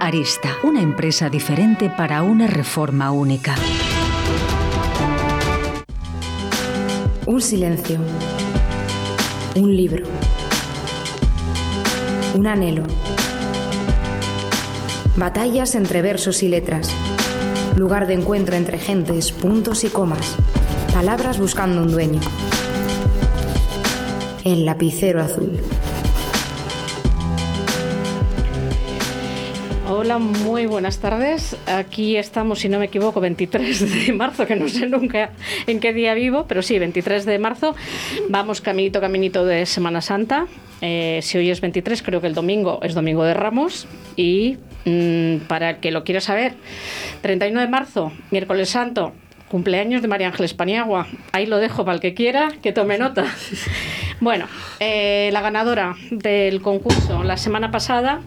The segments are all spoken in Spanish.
Arista, una empresa diferente para una reforma única. Un silencio. Un libro. Un anhelo. Batallas entre versos y letras. Lugar de encuentro entre gentes, puntos y comas. Palabras buscando un dueño. El lapicero azul. Hola, muy buenas tardes. Aquí estamos, si no me equivoco, 23 de marzo, que no sé nunca en qué día vivo, pero sí, 23 de marzo. Vamos caminito, caminito de Semana Santa. Eh, si hoy es 23, creo que el domingo es Domingo de Ramos. Y mm, para el que lo quiera saber, 31 de marzo, miércoles santo, cumpleaños de María Ángeles Paniagua. Ahí lo dejo para el que quiera, que tome nota. Bueno, eh, la ganadora del concurso la semana pasada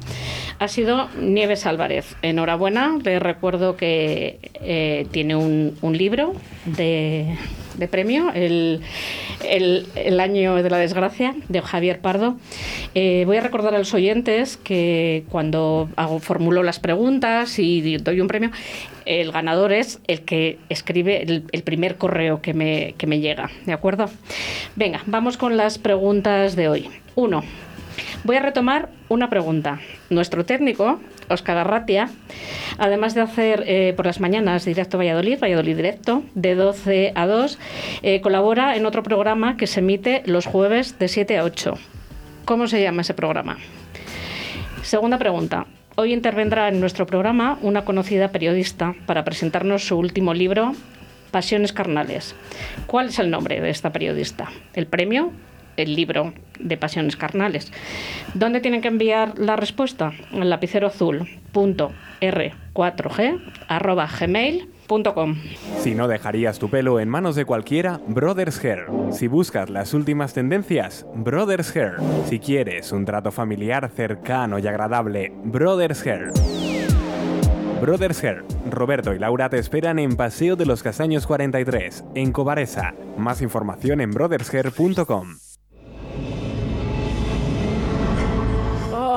ha sido Nieves Álvarez. Enhorabuena, le recuerdo que eh, tiene un, libro de, premio, el, el, año de la desgracia, de Javier Pardo. Eh, voy a recordar a los oyentes que cuando formulo las preguntas y doy un premio, el ganador es el que escribe el, el primer correo que me, que me llega, ¿de acuerdo? Venga, vamos con las preguntas de hoy. Uno, Voy a retomar una pregunta. Nuestro técnico, Óscar Arratia, además de hacer eh, por las mañanas Directo Valladolid, Valladolid Directo, de 12 a 2, eh, colabora en otro programa que se emite los jueves de 7 a 8. ¿Cómo se llama ese programa? Segunda pregunta. Hoy intervendrá en nuestro programa una conocida periodista para presentarnos su último libro, Pasiones Carnales. ¿Cuál es el nombre de esta periodista? ¿El premio? El libro de Pasiones Carnales. ¿Dónde tienen que enviar la respuesta? Al lapicero azul.r4g arroba gmail.com. Si no dejarías tu pelo en manos de cualquiera, Brothers Hair. Si buscas las últimas tendencias, Brothers Hair. Si quieres un trato familiar cercano y agradable, Brothers Hair. Brothers Hair. Roberto y Laura te esperan en Paseo de los Castaños 43, en Cobaresa. Más información en brothershair.com.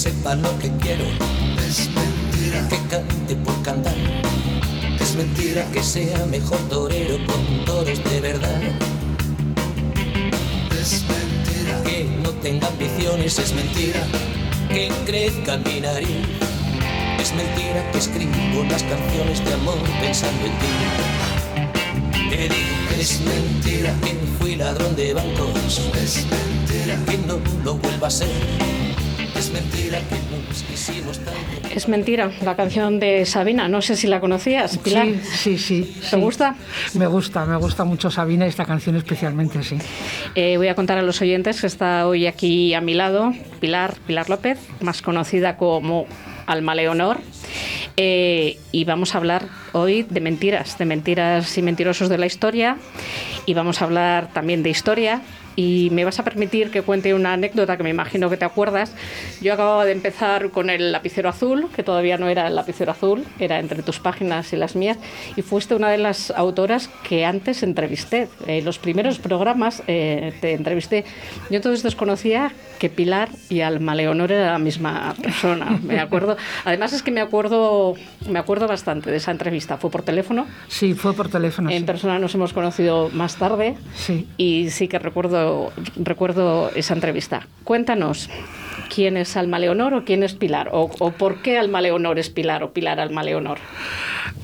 Sepa lo que quiero. Es mentira que cante por cantar. Es mentira que sea mejor torero con toros de verdad. Es mentira que no tenga ambiciones. Es mentira que crezca mi nariz. Es mentira que escribo las canciones de amor pensando en ti. Te digo es mentira que fui ladrón de bancos. Es mentira que no lo vuelva a ser. Es mentira que nos quisimos tanto. Es mentira, la canción de Sabina. No sé si la conocías, Pilar. Sí, sí, sí. ¿Te gusta? Me gusta, me gusta mucho Sabina y esta canción especialmente, sí. Eh, voy a contar a los oyentes que está hoy aquí a mi lado Pilar, Pilar López, más conocida como Alma Leonor. Eh, y vamos a hablar hoy de mentiras, de mentiras y mentirosos de la historia. Y vamos a hablar también de historia, y me vas a permitir que cuente una anécdota que me imagino que te acuerdas. Yo acababa de empezar con el lapicero azul, que todavía no era el lapicero azul, era entre tus páginas y las mías, y fuiste una de las autoras que antes entrevisté. En los primeros programas eh, te entrevisté. Yo entonces desconocía que Pilar y Alma Leonor era la misma persona, me acuerdo. Además es que me acuerdo, me acuerdo bastante de esa entrevista. ¿Fue por teléfono? Sí, fue por teléfono. En persona nos hemos conocido más tarde. Sí. Y sí que recuerdo recuerdo, esa entrevista. Cuéntanos, ¿quién es Alma Leonor o quién es Pilar? ¿O, o por qué Alma Leonor es Pilar o Pilar Alma Leonor?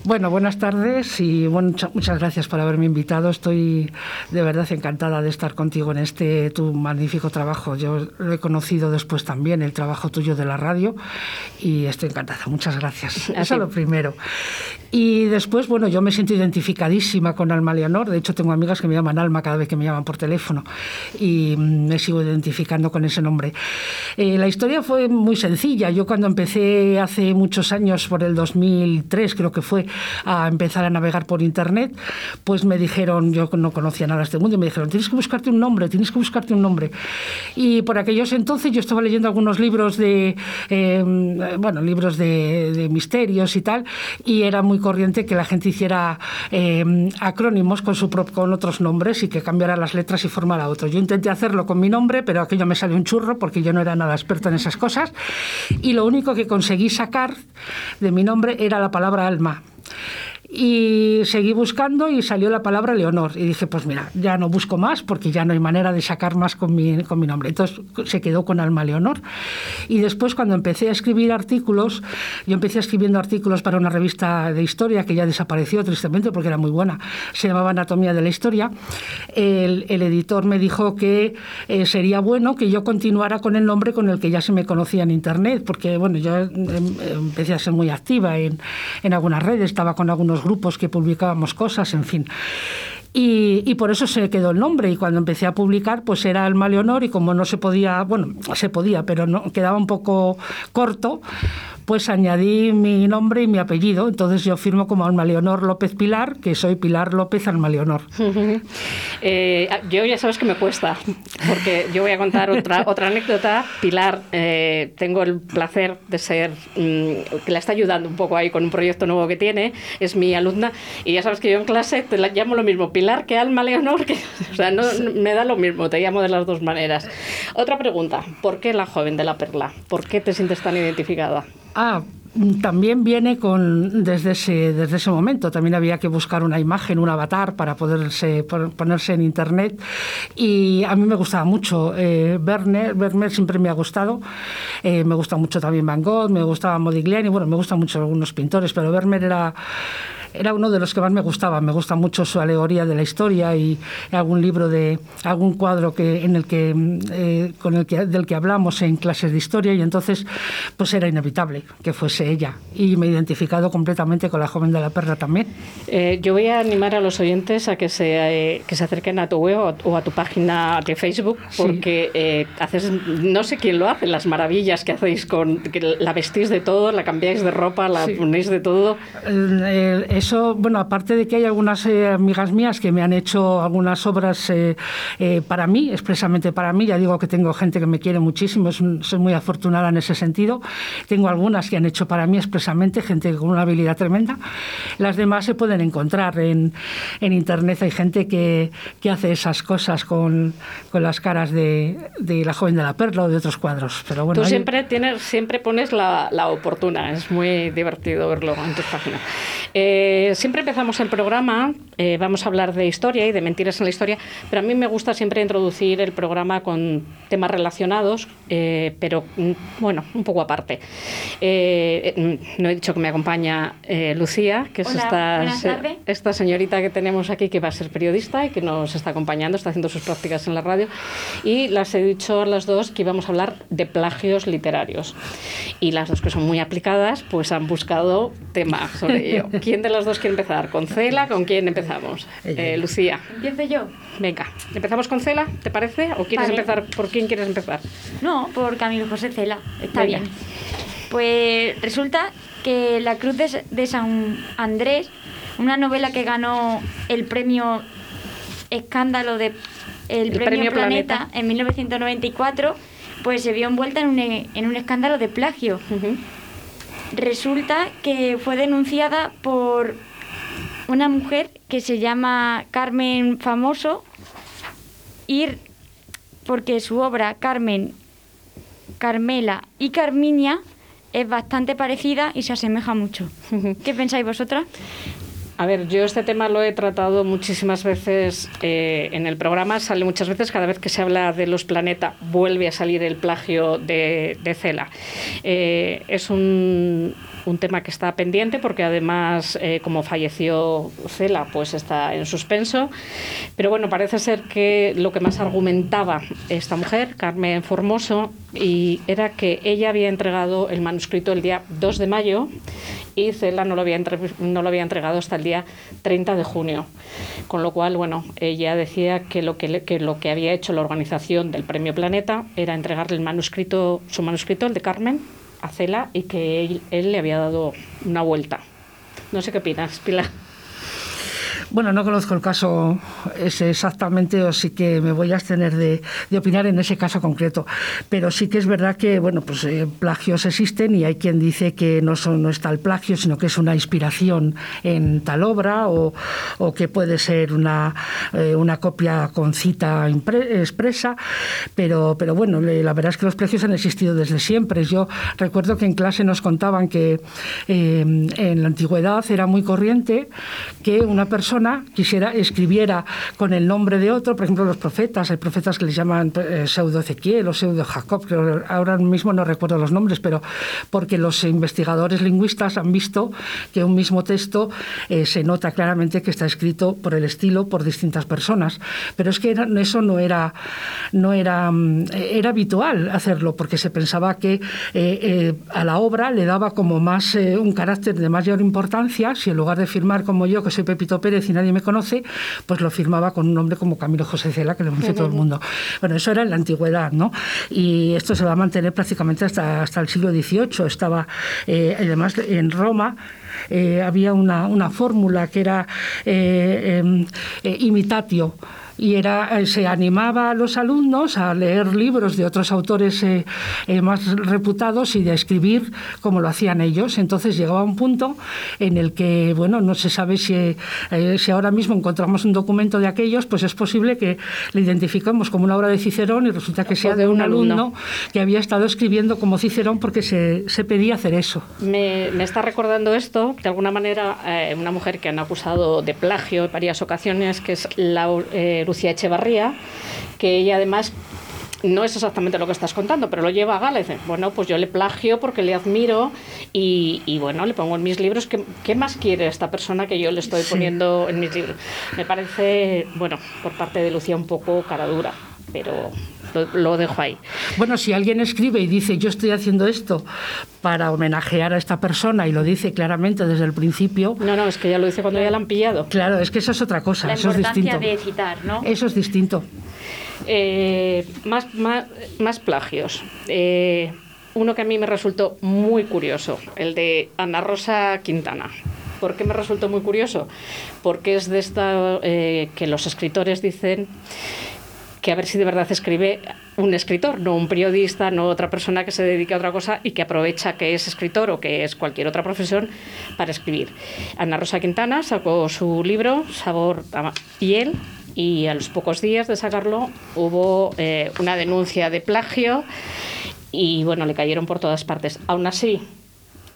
Bueno, buenas tardes y muchas gracias por haberme invitado. Estoy de verdad encantada de estar contigo en este tu magnífico trabajo. Yo lo he conocido después también, el trabajo tuyo de la radio, y estoy encantada. Muchas gracias. Eso es lo primero. Y después, bueno, yo me siento identificadísima con Alma Leonor. De hecho, tengo amigas que me llaman Alma cada vez que me llaman por teléfono y me sigo identificando con ese nombre. Eh, la historia fue muy sencilla. Yo cuando empecé hace muchos años, por el 2003 creo que fue, a empezar a navegar por Internet, pues me dijeron, yo no conocía nada de este mundo, y me dijeron, tienes que buscarte un nombre, tienes que buscarte un nombre. Y por aquellos entonces yo estaba leyendo algunos libros de, em, bueno, libros de, misterios y tal, y era muy corriente que la gente hiciera em, acrónimos con, su, con otros nombres y que cambiara las letras y formara otro. Yo intenté hacerlo con mi nombre, pero aquello me salió un churro porque yo no era nada experto en esas cosas, y lo único que conseguí sacar de mi nombre era la palabra alma. Y seguí buscando y salió la palabra Leonor. Y dije, pues mira, ya no busco más porque ya no hay manera de sacar más con mi, con mi nombre. Entonces se quedó con Alma Leonor. Y después cuando empecé a escribir artículos, yo empecé escribiendo artículos para una revista de historia que ya desapareció tristemente porque era muy buena. Se llamaba Anatomía de la Historia. El, el editor me dijo que eh, sería bueno que yo continuara con el nombre con el que ya se me conocía en Internet, porque bueno, yo em, empecé a ser muy activa en, en algunas redes, estaba con algunos grupos que publicábamos cosas, en fin. Y, por eso se quedó el nombre. Y cuando empecé a publicar, pues era Alma Leonor y como no se podía, bueno, se podía, pero no quedaba un poco corto, pues añadí mi nombre y mi apellido. Entonces yo firmo como Alma Leonor López Pilar, que soy Pilar López Alma Leonor. Eh, yo ya sabes que me cuesta, porque yo voy a contar otra, otra anécdota. Pilar, eh, tengo el placer de ser, mm, que la está ayudando un poco ahí con un proyecto nuevo que tiene, es mi alumna, y ya sabes que yo en clase te la llamo lo mismo, Pilar que Alma Leonor, que, o sea, no, me da lo mismo, te llamo de las dos maneras. Otra pregunta, ¿por qué la joven de la perla? ¿Por qué te sientes tan identificada? Ah, también viene con desde ese, desde ese momento. También había que buscar una imagen, un avatar para poderse ponerse en internet. Y a mí me gustaba mucho eh, Werner. Werner siempre me ha gustado. Eh, me gusta mucho también Van Gogh, me gustaba Modigliani. Bueno, me gustan mucho algunos pintores, pero Werner era era uno de los que más me gustaba. Me gusta mucho su alegoría de la historia y algún libro de algún cuadro que en el que eh, con el que del que hablamos en clases de historia y entonces pues era inevitable que fuese ella y me he identificado completamente con la joven de la perla también. Eh, yo voy a animar a los oyentes a que se eh, que se acerquen a tu web o a tu página de Facebook porque haces no sé quién lo hace las maravillas que hacéis con que la vestís de todo, la cambiáis de ropa, la ponéis de todo. Eso, bueno, aparte de que hay algunas eh, amigas mías que me han hecho algunas obras eh, eh, para mí, expresamente para mí, ya digo que tengo gente que me quiere muchísimo, soy muy afortunada en ese sentido. Tengo algunas que han hecho para mí expresamente, gente con una habilidad tremenda. Las demás se pueden encontrar en, en Internet, hay gente que, que hace esas cosas con, con las caras de, de, la joven de la perla o de otros cuadros. Pero bueno, Tú siempre, tienes, siempre pones la, la oportuna, es muy divertido verlo en tus páginas. Eh, siempre empezamos el programa, eh, vamos a hablar de historia y de mentiras en la historia, pero a mí me gusta siempre introducir el programa con temas relacionados, eh, pero mm, bueno, un poco aparte. No he dicho que me acompaña Lucía, que es esta, esta señorita que tenemos aquí que va a ser periodista y que nos está acompañando, está haciendo sus prácticas en la radio, y las he dicho a las dos que íbamos a hablar de plagios literarios. Y las dos que son muy aplicadas, pues han buscado temas sobre ello. ¿Quién de las dos quiere empezar? ¿Con Cela? ¿Con quién empezamos? Eh, Lucía. Empiezo yo. Venga, ¿empezamos con Cela? ¿Te parece? ¿O quieres empezar? ¿Por quién quieres empezar? No, por Camilo José Cela. Está bien. Pues resulta que La Cruz de, San Andrés, una novela que ganó el premio Escándalo de el, premio, Planeta, en 1994, pues se vio envuelta en un, en un escándalo de plagio. Resulta que fue denunciada por una mujer que se llama Carmen Famoso y porque su obra Carmen, Carmela y Carminia es bastante parecida y se asemeja mucho. ¿Qué pensáis vosotras? A ver, yo este tema lo he tratado muchísimas veces eh, en el programa, sale muchas veces, cada vez que se habla de los planetas vuelve a salir el plagio de, Cela. Eh, es un, un tema que está pendiente porque además, eh, como falleció Cela, pues está en suspenso. Pero bueno, parece ser que lo que más argumentaba esta mujer, Carmen Formoso, y era que ella había entregado el manuscrito el día 2 de mayo y Cela no lo había, entregado hasta el día 30 de junio. Con lo cual, bueno, ella decía que lo que, que lo que había hecho la organización del Premio Planeta era entregarle el manuscrito, su manuscrito, el de Carmen, a Cela y que él, él le había dado una vuelta. No sé qué opinas, Pilar. Bueno, no conozco el caso ese exactamente, o sí que me voy a abstener de, opinar en ese caso concreto. Pero sí que es verdad que, bueno, pues eh, plagios existen y hay quien dice que no, son, no está el plagio, sino que es una inspiración en tal obra o, que puede ser una, eh, una copia con cita expresa. Pero, pero bueno, la verdad es que los plagios han existido desde siempre. Yo recuerdo que en clase nos contaban que eh, en la antigüedad era muy corriente que una persona quisiera, escribiera con el nombre de otro, por ejemplo, los profetas, hay profetas que les llaman eh, pseudo Ezequiel o pseudo Jacob, que ahora mismo no recuerdo los nombres, pero porque los investigadores lingüistas han visto que un mismo texto eh, se nota claramente que está escrito por el estilo por distintas personas. Pero es que eso no era, no era, mm, era habitual hacerlo, porque se pensaba que eh, a la obra le daba como más un carácter de mayor importancia si en lugar de firmar como yo, que soy Pepito Pérez, y nadie me conoce, pues lo firmaba con un nombre como Camilo José Cela, que lo conoce todo el mundo. Bueno, eso era en la antigüedad, ¿no? Y esto se va a mantener prácticamente hasta, hasta el siglo XVIII. Estaba, eh, además, en Roma. Eh, había una, una, fórmula que era eh, em, imitatio y era, eh, se animaba a los alumnos a leer libros de otros autores eh, eh, más reputados y de escribir como lo hacían ellos. Entonces llegaba un punto en el que, bueno, no se sabe si, si ahora mismo encontramos un documento de aquellos, pues es posible que le identifiquemos como una obra de Cicerón y resulta que sea de un, alumno, que había estado escribiendo como Cicerón porque se, se pedía hacer eso. Me, me, está recordando esto, de alguna manera, una mujer que han acusado de plagio en varias ocasiones, que es la, Lucía Echevarría, que ella además no es exactamente lo que estás contando, pero lo lleva a gala y dice, bueno, pues yo le plagio porque le admiro y, bueno, le pongo en mis libros, ¿qué, más quiere esta persona que yo le estoy poniendo en mis libros? Me parece, bueno, por parte de Lucía un poco cara dura, pero lo, dejo ahí. Bueno, si alguien escribe y dice yo estoy haciendo esto para homenajear a esta persona y lo dice claramente desde el principio. No, no, es que ya lo dice cuando ya la han pillado. Claro, es que eso es otra cosa. eso es distinto. de citar, ¿no? Eso es distinto. Eh, más, más, plagios. Eh, uno que a mí me resultó muy curioso, el de Ana Rosa Quintana. ¿Por qué me resultó muy curioso? Porque es de esta eh, que los escritores dicen que a ver si de verdad escribe un escritor, no un periodista, no otra persona que se dedique a otra cosa y que aprovecha que es escritor o que es cualquier otra profesión para escribir. Ana Rosa Quintana sacó su libro Sabor a piel y a los pocos días de sacarlo hubo eh, una denuncia de plagio y bueno, le cayeron por todas partes. Aún así,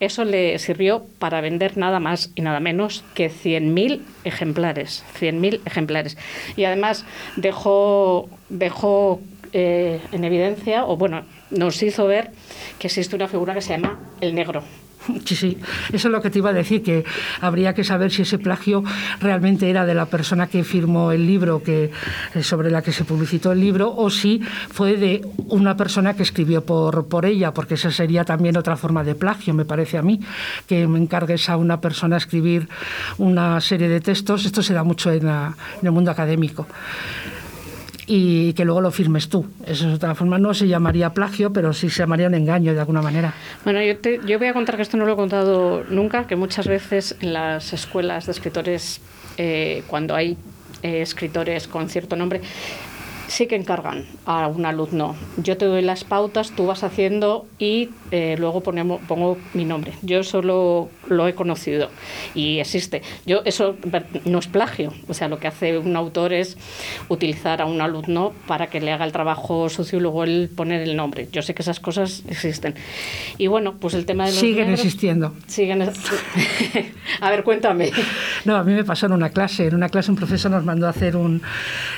eso le sirvió para vender nada más y nada menos que 100.000 ejemplares. 100.000 ejemplares. Y además dejó, dejó eh, en evidencia, o bueno, nos hizo ver que existe una figura que se llama el negro. Sí, sí, eso es lo que te iba a decir, que habría que saber si ese plagio realmente era de la persona que firmó el libro, que, eh, sobre la que se publicitó el libro, o si fue de una persona que escribió por, por ella, porque esa sería también otra forma de plagio, me parece a mí, que me encargues a una persona a escribir una serie de textos. Esto se da mucho en, en el mundo académico. Y que luego lo firmes tú. Eso de otra forma no se llamaría plagio, pero sí se llamaría un engaño de alguna manera. Bueno, yo, te, yo voy a contar que esto no lo he contado nunca, que muchas veces en las escuelas de escritores, eh, cuando hay eh, escritores con cierto nombre, sí que encargan a un alumno. Yo te doy las pautas, tú vas haciendo y eh, luego ponemos, pongo mi nombre. Yo solo lo he conocido y existe. Yo eso no es plagio. O sea, lo que hace un autor es utilizar a un alumno para que le haga el trabajo sucio y luego él poner el nombre. Yo sé que esas cosas existen. Y bueno, pues el tema de los siguen existiendo. Siguen. a ver, cuéntame. No, a mí me pasó en una clase. En una clase un profesor nos mandó a hacer un,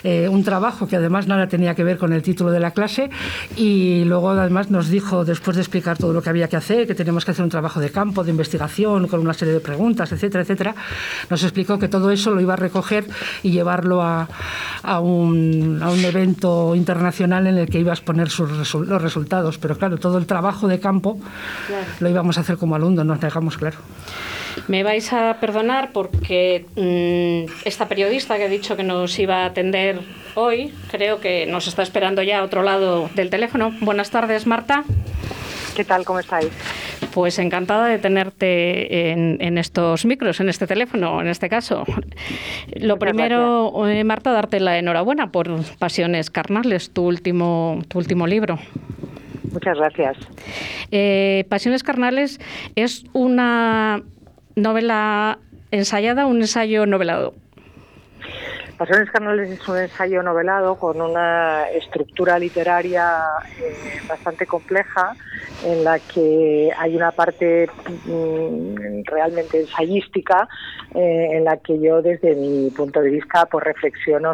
eh, un trabajo que además nada tenía que ver con el título de la clase y luego además nos dijo, después de explicar todo lo que había que hacer, que teníamos que hacer un trabajo de campo, de investigación, con una serie de preguntas, etcétera, etcétera, nos explicó que todo eso lo iba a recoger y llevarlo a, a, un, a un, evento internacional en el que iba a exponer sus los resultados. Pero claro, todo el trabajo de campo lo íbamos a hacer como alumnos, nos dejamos claro. Me vais a perdonar porque mmm, esta periodista que ha dicho que nos iba a atender hoy, creo que nos está esperando ya a otro lado del teléfono. Buenas tardes, Marta. ¿Qué tal? ¿Cómo estáis? Pues encantada de tenerte en, en, estos micros, en este teléfono, en este caso. Lo Muchas primero, eh, Marta, darte la enhorabuena por Pasiones Carnales, tu último, tu último libro. Muchas gracias. Eh, Pasiones Carnales es una novela ensayada, un ensayo novelado. Pasiones Carnales es un ensayo novelado con una estructura literaria eh, bastante compleja en la que hay una parte mm, realmente ensayística eh, en la que yo desde mi punto de vista pues reflexiono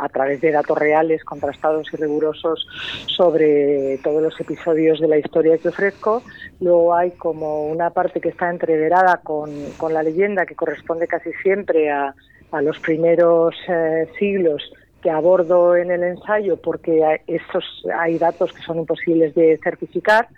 a través de datos reales contrastados y rigurosos sobre todos los episodios de la historia que ofrezco. Luego hay como una parte que está entreverada con, con la leyenda que corresponde casi siempre a a los primeros eh, siglos que abordo en el ensayo porque estos hay datos que son imposibles de certificar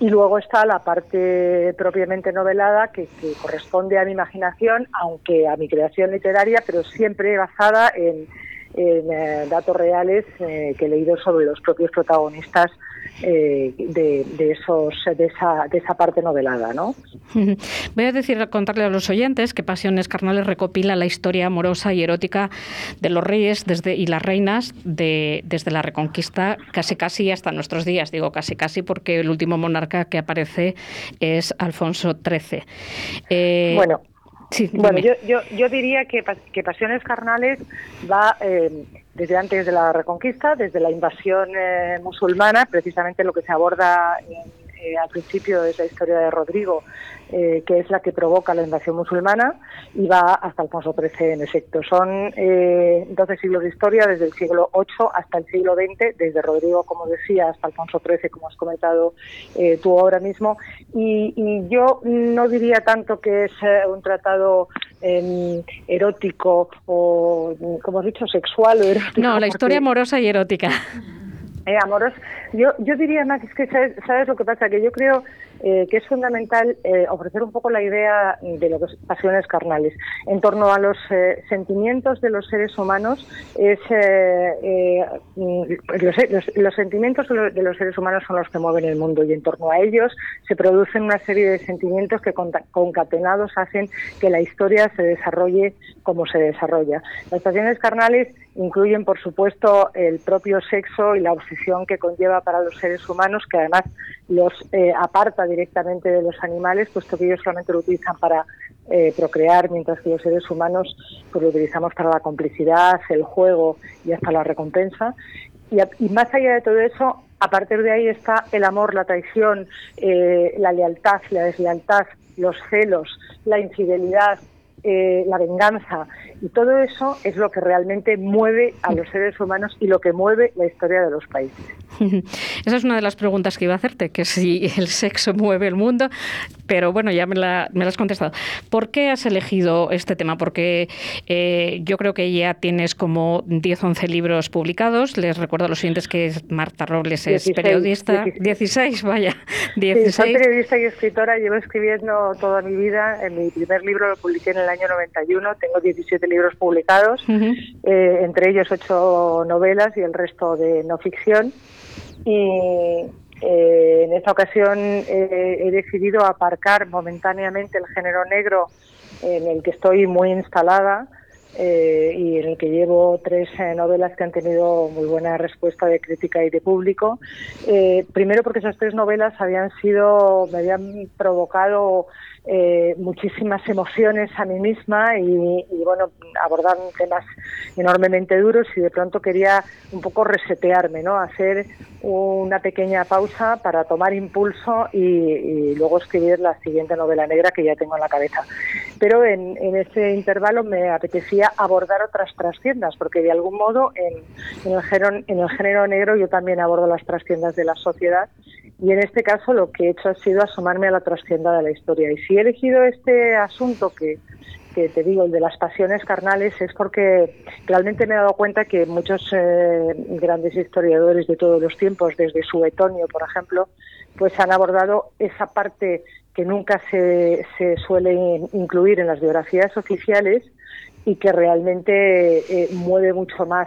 y luego está la parte propiamente novelada que, corresponde a mi imaginación, aunque a mi creación literaria, pero siempre basada en, en eh, datos reales eh, que he leído sobre los propios protagonistas eh, de, de, esos de esa, de esa parte novelada, ¿no? Voy a decir contarle a los oyentes que Pasiones Carnales recopila la historia amorosa y erótica de los reyes desde y las reinas de, desde la Reconquista casi casi hasta nuestros días. Digo casi casi porque el último monarca que aparece es Alfonso XIII. Eh, bueno. Bueno, yo, yo, yo, diría que, que Pasiones Carnales va eh, desde antes de la Reconquista, desde la invasión eh, musulmana, precisamente lo que se aborda en eh, al principio es la historia de Rodrigo, eh, que es la que provoca la invasión musulmana, y va hasta Alfonso XIII en efecto. Son eh, 12 siglos de historia, desde el siglo VIII hasta el siglo XX, desde Rodrigo, como decía, hasta Alfonso XIII, como has comentado eh, tú ahora mismo. Y, y, yo no diría tanto que es eh, un tratado em, erótico o, como has dicho, sexual o erótico. No, la historia amorosa y erótica. Eh, amoros. Yo, yo diría más, es que sabes, sabes lo que pasa, que yo creo eh, que es fundamental eh, ofrecer un poco la idea de lo que son pasiones carnales. En torno a los eh, sentimientos de los seres humanos, es eh, eh, los, los, sentimientos de los seres humanos son los que mueven el mundo y en torno a ellos se producen una serie de sentimientos que concatenados hacen que la historia se desarrolle como se desarrolla. Las pasiones carnales incluyen, por supuesto, el propio sexo y la obsesión que conlleva para los seres humanos, que además los eh, aparta directamente de los animales, puesto que ellos solamente lo utilizan para eh, procrear, mientras que los seres humanos pues, lo utilizamos para la complicidad, el juego y hasta la recompensa. Y, y más allá de todo eso, a partir de ahí está el amor, la traición, eh, la lealtad, la deslealtad, los celos, la infidelidad, eh, la venganza y todo eso es lo que realmente mueve a los seres humanos y lo que mueve la historia de los países. Esa es una de las preguntas que iba a hacerte, que si el sexo mueve el mundo, pero bueno, ya me la, me has contestado. ¿Por qué has elegido este tema? Porque eh, yo creo que ya tienes como 10, 11 libros publicados. Les recuerdo a los siguientes que Marta Robles es periodista. 16. vaya. 16. soy periodista y escritora, llevo escribiendo toda mi vida. En mi primer libro lo publiqué en el año 91, tengo 17 libros publicados, eh, entre ellos 8 novelas y el resto de no ficción. Y eh, en esta ocasión eh, he decidido aparcar momentáneamente el género negro en el que estoy muy instalada eh, y en el que llevo tres novelas que han tenido muy buena respuesta de crítica y de público. primero porque esas tres novelas habían sido, me habían provocado eh, muchísimas emociones a mí misma y, bueno, abordar temas enormemente duros y de pronto quería un poco resetearme, ¿no? Hacer una pequeña pausa para tomar impulso y, luego escribir la siguiente novela negra que ya tengo en la cabeza. Pero en, en ese intervalo me apetecía abordar otras trasciendas, porque de algún modo en, en, el género, en el género negro yo también abordo las trasciendas de la sociedad y en este caso lo que he hecho ha sido asomarme a la trascienda de la historia. Y si he elegido este asunto que, que te digo, el de las pasiones carnales, es porque realmente me he dado cuenta que muchos eh, grandes historiadores de todos los tiempos, desde Suetonio, por ejemplo, pues han abordado esa parte que nunca se, se suele incluir en las biografías oficiales y que realmente eh, mueve mucho más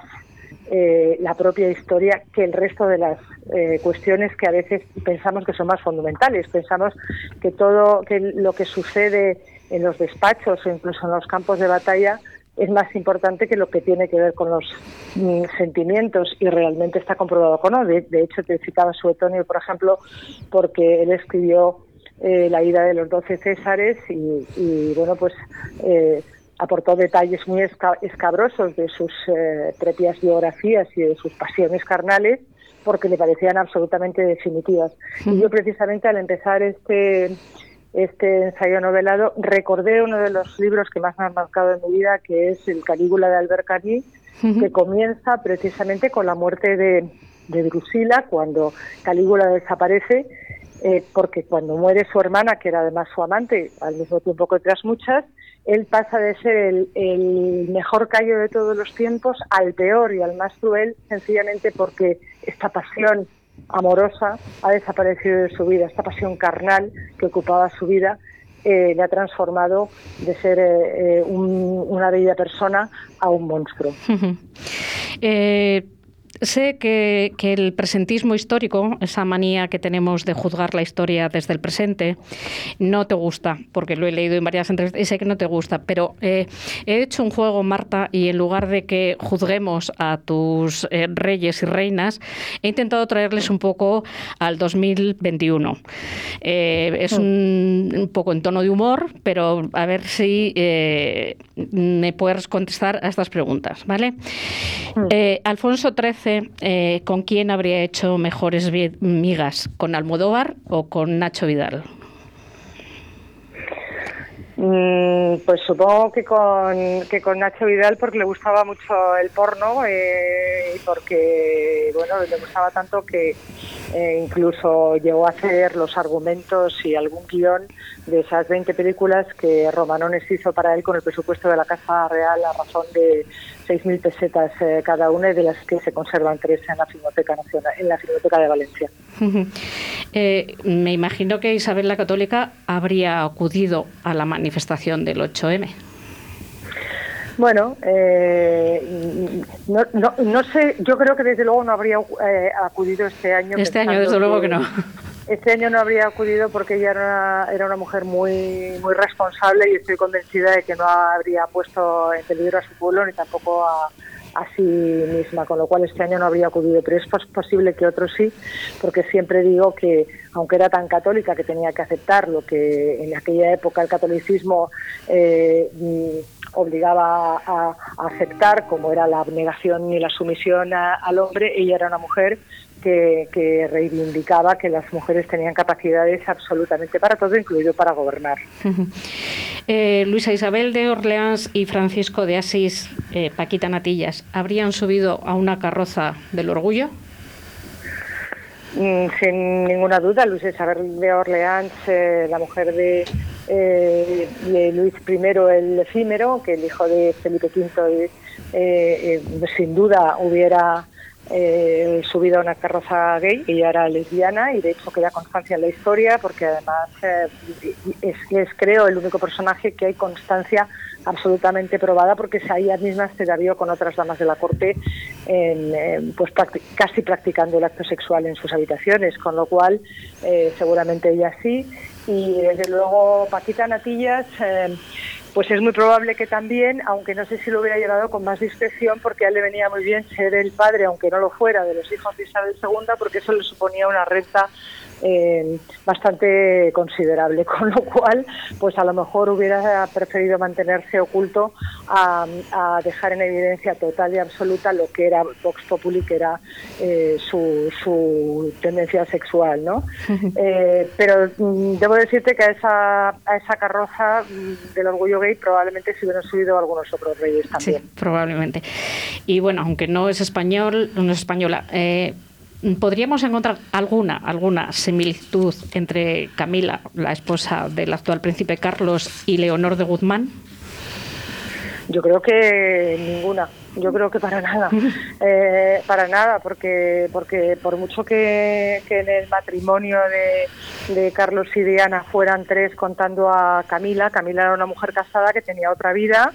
eh, la propia historia que el resto de las eh, cuestiones que a veces pensamos que son más fundamentales. Pensamos que todo que lo que sucede en los despachos o incluso en los campos de batalla es más importante que lo que tiene que ver con los mm, sentimientos y realmente está comprobado con no. De, hecho, te citaba Suetonio, por ejemplo, porque él escribió eh, La ida de los doce Césares y, y bueno, pues eh, aportó detalles muy escabrosos de sus eh, propias biografías y de sus pasiones carnales porque le parecían absolutamente definitivas. Y yo precisamente al empezar este este ensayo novelado recordé uno de los libros que más me han marcado en mi vida, que es El Calígula de Albert Camus, que comienza precisamente con la muerte de, de Drusila, cuando Calígula desaparece, eh, porque cuando muere su hermana, que era además su amante, al mismo tiempo que otras muchas, él pasa de ser el, mejor callo de todos los tiempos al peor y al más cruel, sencillamente porque esta pasión amorosa ha desaparecido de su vida, esta pasión carnal que ocupaba su vida eh, le ha transformado de ser eh, eh, una bella persona a un monstruo. Sé que, el presentismo histórico, esa manía que tenemos de juzgar la historia desde el presente, no te gusta, porque lo he leído en varias entrevistas y sé que no te gusta, pero eh, he hecho un juego, Marta, y en lugar de que juzguemos a tus eh, reyes y reinas, he intentado traerles un poco al 2021. Eh, es mm. un, poco en tono de humor, pero a ver si me puedes contestar a estas preguntas, ¿vale? Mm. Alfonso XIII eh, ¿con quién habría hecho mejores migas? ¿Con Almodóvar o con Nacho Vidal? Mm, pues supongo que con, que con Nacho Vidal porque le gustaba mucho el porno eh, y porque bueno le gustaba tanto que eh, incluso llegó a hacer los argumentos y algún guion de esas 20 películas que Romanones hizo para él con el presupuesto de la Casa Real a razón de 6.000 pesetas eh, cada una y de las que se conservan tres en la Filmoteca Nacional, en la Filmoteca de Valencia. Eh, me imagino que Isabel la Católica habría acudido a la manifestación del 8M. Bueno, eh, no, no, no, sé, yo creo que desde luego no habría acudido este año. Este año, desde luego que no. Este año no habría acudido porque ella era una, era una mujer muy, muy responsable y estoy convencida de que no habría puesto en peligro a su pueblo ni tampoco a, sí misma, con lo cual este año no habría acudido, pero es posible que otros sí, porque siempre digo que, aunque era tan católica que tenía que aceptar lo que en aquella época el catolicismo eh, obligaba a, aceptar, como era la abnegación y la sumisión al hombre, ella era una mujer que, reivindicaba que las mujeres tenían capacidades absolutamente para todo, incluido para gobernar. Eh, Luisa Isabel de Orleans y Francisco de Asís, eh, Paquita Natillas, ¿habrían subido a una carroza del orgullo? mm, sin ninguna duda, Luis Isabel de Orleans, eh, la mujer de, eh, de, Luis I el efímero, que el hijo de Felipe V sin duda hubiera eh, subido a una carroza gay, ella era lesbiana y de hecho queda constancia en la historia porque además eh, es, es, creo el único personaje que hay constancia absolutamente probada porque ella misma se la vio con otras damas de la corte pues casi practicando el acto sexual en sus habitaciones, con lo cual eh, seguramente ella sí y desde luego Paquita Natillas eh, pues es muy probable que también, aunque no sé si lo hubiera llevado con más discreción, porque a él le venía muy bien ser el padre, aunque no lo fuera, de los hijos de Isabel II, porque eso le suponía una renta eh, bastante considerable, con lo cual, pues a lo mejor hubiera preferido mantenerse oculto a, dejar en evidencia total y absoluta lo que era Vox Populi, que era eh, su, tendencia sexual, ¿no? Eh, pero mm, debo decirte que a esa, a esa carroza mm, del orgullo gay probablemente se hubieran subido algunos otros reyes también. Sí, probablemente. Y bueno, aunque no es español, no es española, ¿Podríamos encontrar alguna, alguna similitud entre Camila, la esposa del actual príncipe Carlos, y Leonor de Guzmán? Yo creo que ninguna. Yo creo que para nada, eh, para nada, porque porque por mucho que, en el matrimonio de, Carlos y Diana fueran tres contando a Camila, Camila era una mujer casada que tenía otra vida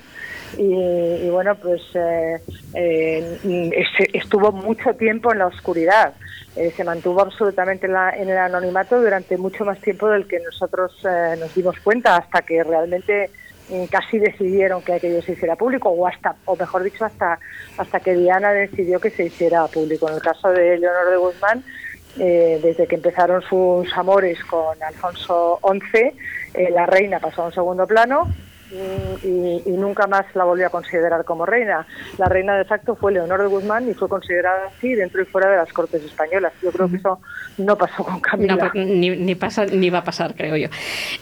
y, bueno, pues eh, eh, estuvo mucho tiempo en la oscuridad. se mantuvo absolutamente en, el anonimato durante mucho más tiempo del que nosotros nos dimos cuenta, hasta que realmente casi decidieron que aquello se hiciera público o hasta o mejor dicho hasta hasta que Diana decidió que se hiciera público en el caso de Leonor de Guzmán eh, desde que empezaron sus amores con Alfonso XI eh, la reina pasó a un segundo plano y, nunca más la volvió a considerar como reina. La reina de facto fue Leonor de Guzmán y fue considerada así dentro y fuera de las Cortes Españolas. Yo creo que eso no pasó con Camila. No, pues, ni, pasa, ni va a pasar, creo yo.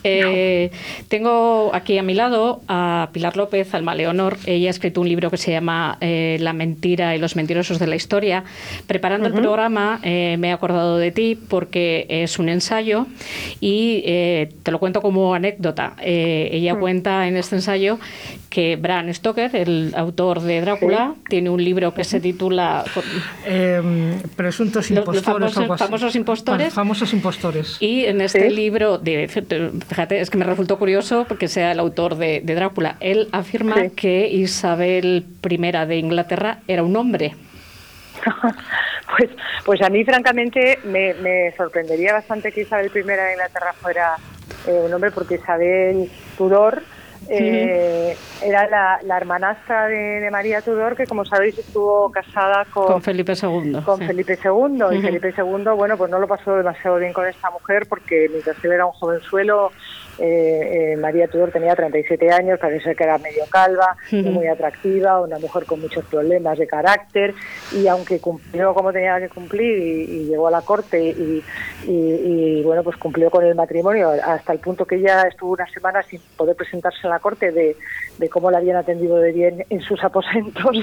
Eh, tengo aquí a mi lado a Pilar López, Alma Leonor. Ella ha escrito un libro que se llama eh, La mentira y los mentirosos de la historia. Preparando el programa eh, me he acordado de ti porque es un ensayo y te lo cuento como anécdota. ella mm. cuenta en este ensayo que Bram Stoker, el autor de Drácula, tiene un libro que se titula eh, Presuntos impostores. famosos, impostores. famosos impostores. Y en este libro, de, fíjate, es que me resultó curioso porque sea el autor de, Drácula. Él afirma que Isabel I de Inglaterra era un hombre. pues, pues a mí, francamente, me, sorprendería bastante que Isabel I de Inglaterra fuera eh, un hombre, porque Isabel Tudor eh, era la, hermanastra de, María Tudor, que como sabéis estuvo casada con, Felipe II. Con Felipe II. Y Felipe II, bueno, pues no lo pasó demasiado bien con esta mujer porque mientras él era un jovenzuelo, eh, eh, María Tudor tenía 37 años, parece que era medio calva, muy atractiva, una mujer con muchos problemas de carácter y aunque cumplió como tenía que cumplir y, llegó a la corte y, y, bueno, pues cumplió con el matrimonio hasta el punto que ella estuvo una semana sin poder presentarse en la corte de, de cómo la habían atendido de bien en sus aposentos,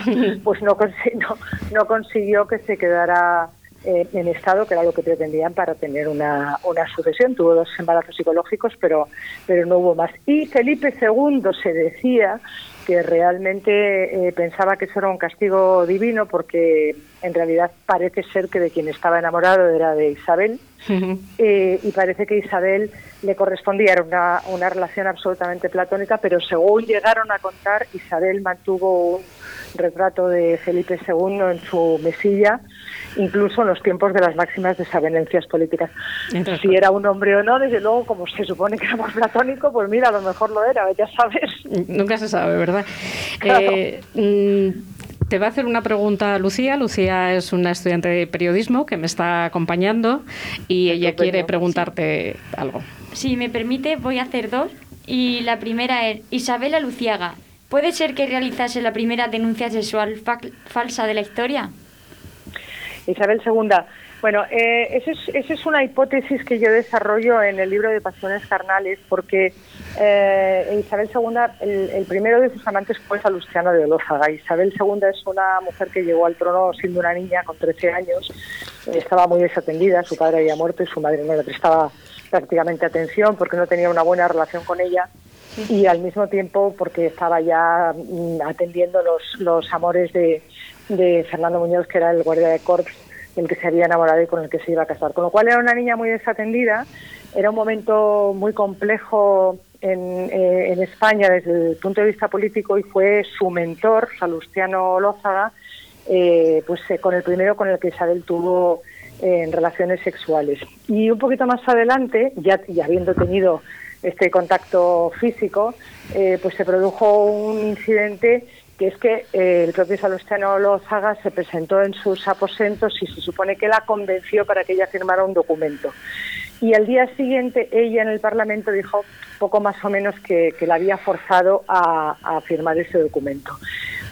pues no, no, no consiguió que se quedara eh, en estado, que era lo que pretendían para tener una, una sucesión. Tuvo dos embarazos psicológicos, pero, pero no hubo más. Y Felipe II se decía que realmente eh, pensaba que eso era un castigo divino porque en realidad parece ser que de quien estaba enamorado era de Isabel eh, y parece que Isabel le correspondía, era una, una relación absolutamente platónica, pero según llegaron a contar, Isabel mantuvo un retrato de Felipe II en su mesilla incluso en los tiempos de las máximas desavenencias políticas. si era un hombre o no, desde luego, como se supone que era más platónico, pues mira, a lo mejor lo era, ya sabes. Nunca se sabe, ¿verdad? Eh, mm, te va a hacer una pregunta Lucía. Lucía es una estudiante de periodismo que me está acompañando y ella quiere preguntarte algo. Si me permite, voy a hacer dos. Y la primera es Isabela Luciaga. ¿Puede ser que realizase la primera denuncia sexual falsa de la historia? Isabel II. Bueno, eh, esa, es, es, una hipótesis que yo desarrollo en el libro de Pasiones Carnales, porque eh, Isabel II, el, primero de sus amantes fue Salustiano de Olózaga. Isabel II es una mujer que llegó al trono siendo una niña con 13 años, estaba muy desatendida, su padre había muerto y su madre no le prestaba prácticamente atención porque no tenía una buena relación con ella y al mismo tiempo porque estaba ya mm, atendiendo los, los amores de, de Fernando Muñoz, que era el guardia de corps el que se había enamorado y con el que se iba a casar. Con lo cual era una niña muy desatendida, era un momento muy complejo en, eh, en España desde el punto de vista político y fue su mentor, Salustiano Lózaga, eh, pues eh, con el primero con el que Isabel tuvo en relaciones sexuales. Y un poquito más adelante, ya, ya habiendo tenido este contacto físico, pues se produjo un incidente que es que eh, el propio Salustiano Lozaga se presentó en sus aposentos y se supone que la convenció para que ella firmara un documento. Y al día siguiente ella en el Parlamento dijo poco más o menos que, la había forzado a, firmar ese documento.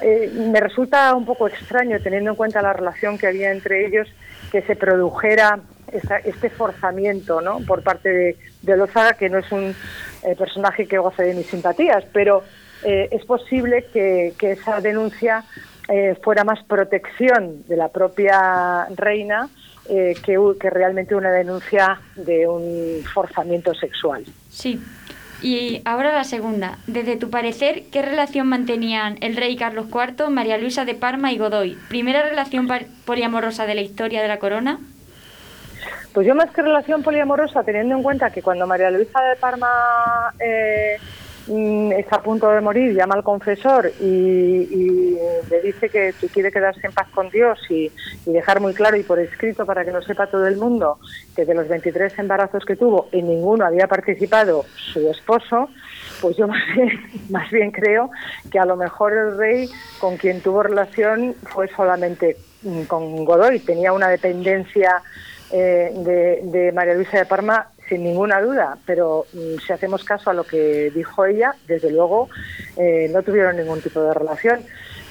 Eh, me resulta un poco extraño, teniendo en cuenta la relación que había entre ellos, que se produjera este forzamiento ¿no? por parte de, de que no es un eh, personaje que goce de mis simpatías, pero eh, es posible que, esa denuncia eh, fuera más protección de la propia reina que, que realmente una denuncia de un forzamiento sexual. Sí. Y ahora la segunda. Desde tu parecer, ¿qué relación mantenían el rey Carlos IV, María Luisa de Parma y Godoy? ¿Primera relación poliamorosa de la historia de la corona? Pues yo más que relación poliamorosa, teniendo en cuenta que cuando María Luisa de Parma Mm, está a punto de morir, llama al confesor y, le dice que, quiere quedarse en paz con Dios y, dejar muy claro y por escrito para que lo sepa todo el mundo que de los 23 embarazos que tuvo en ninguno había participado su esposo, pues yo más bien, más bien creo que a lo mejor el rey con quien tuvo relación fue solamente mm, con Godoy, tenía una dependencia eh, de, María Luisa de Parma sin ninguna duda, pero mm, si hacemos caso a lo que dijo ella, desde luego eh, no tuvieron ningún tipo de relación.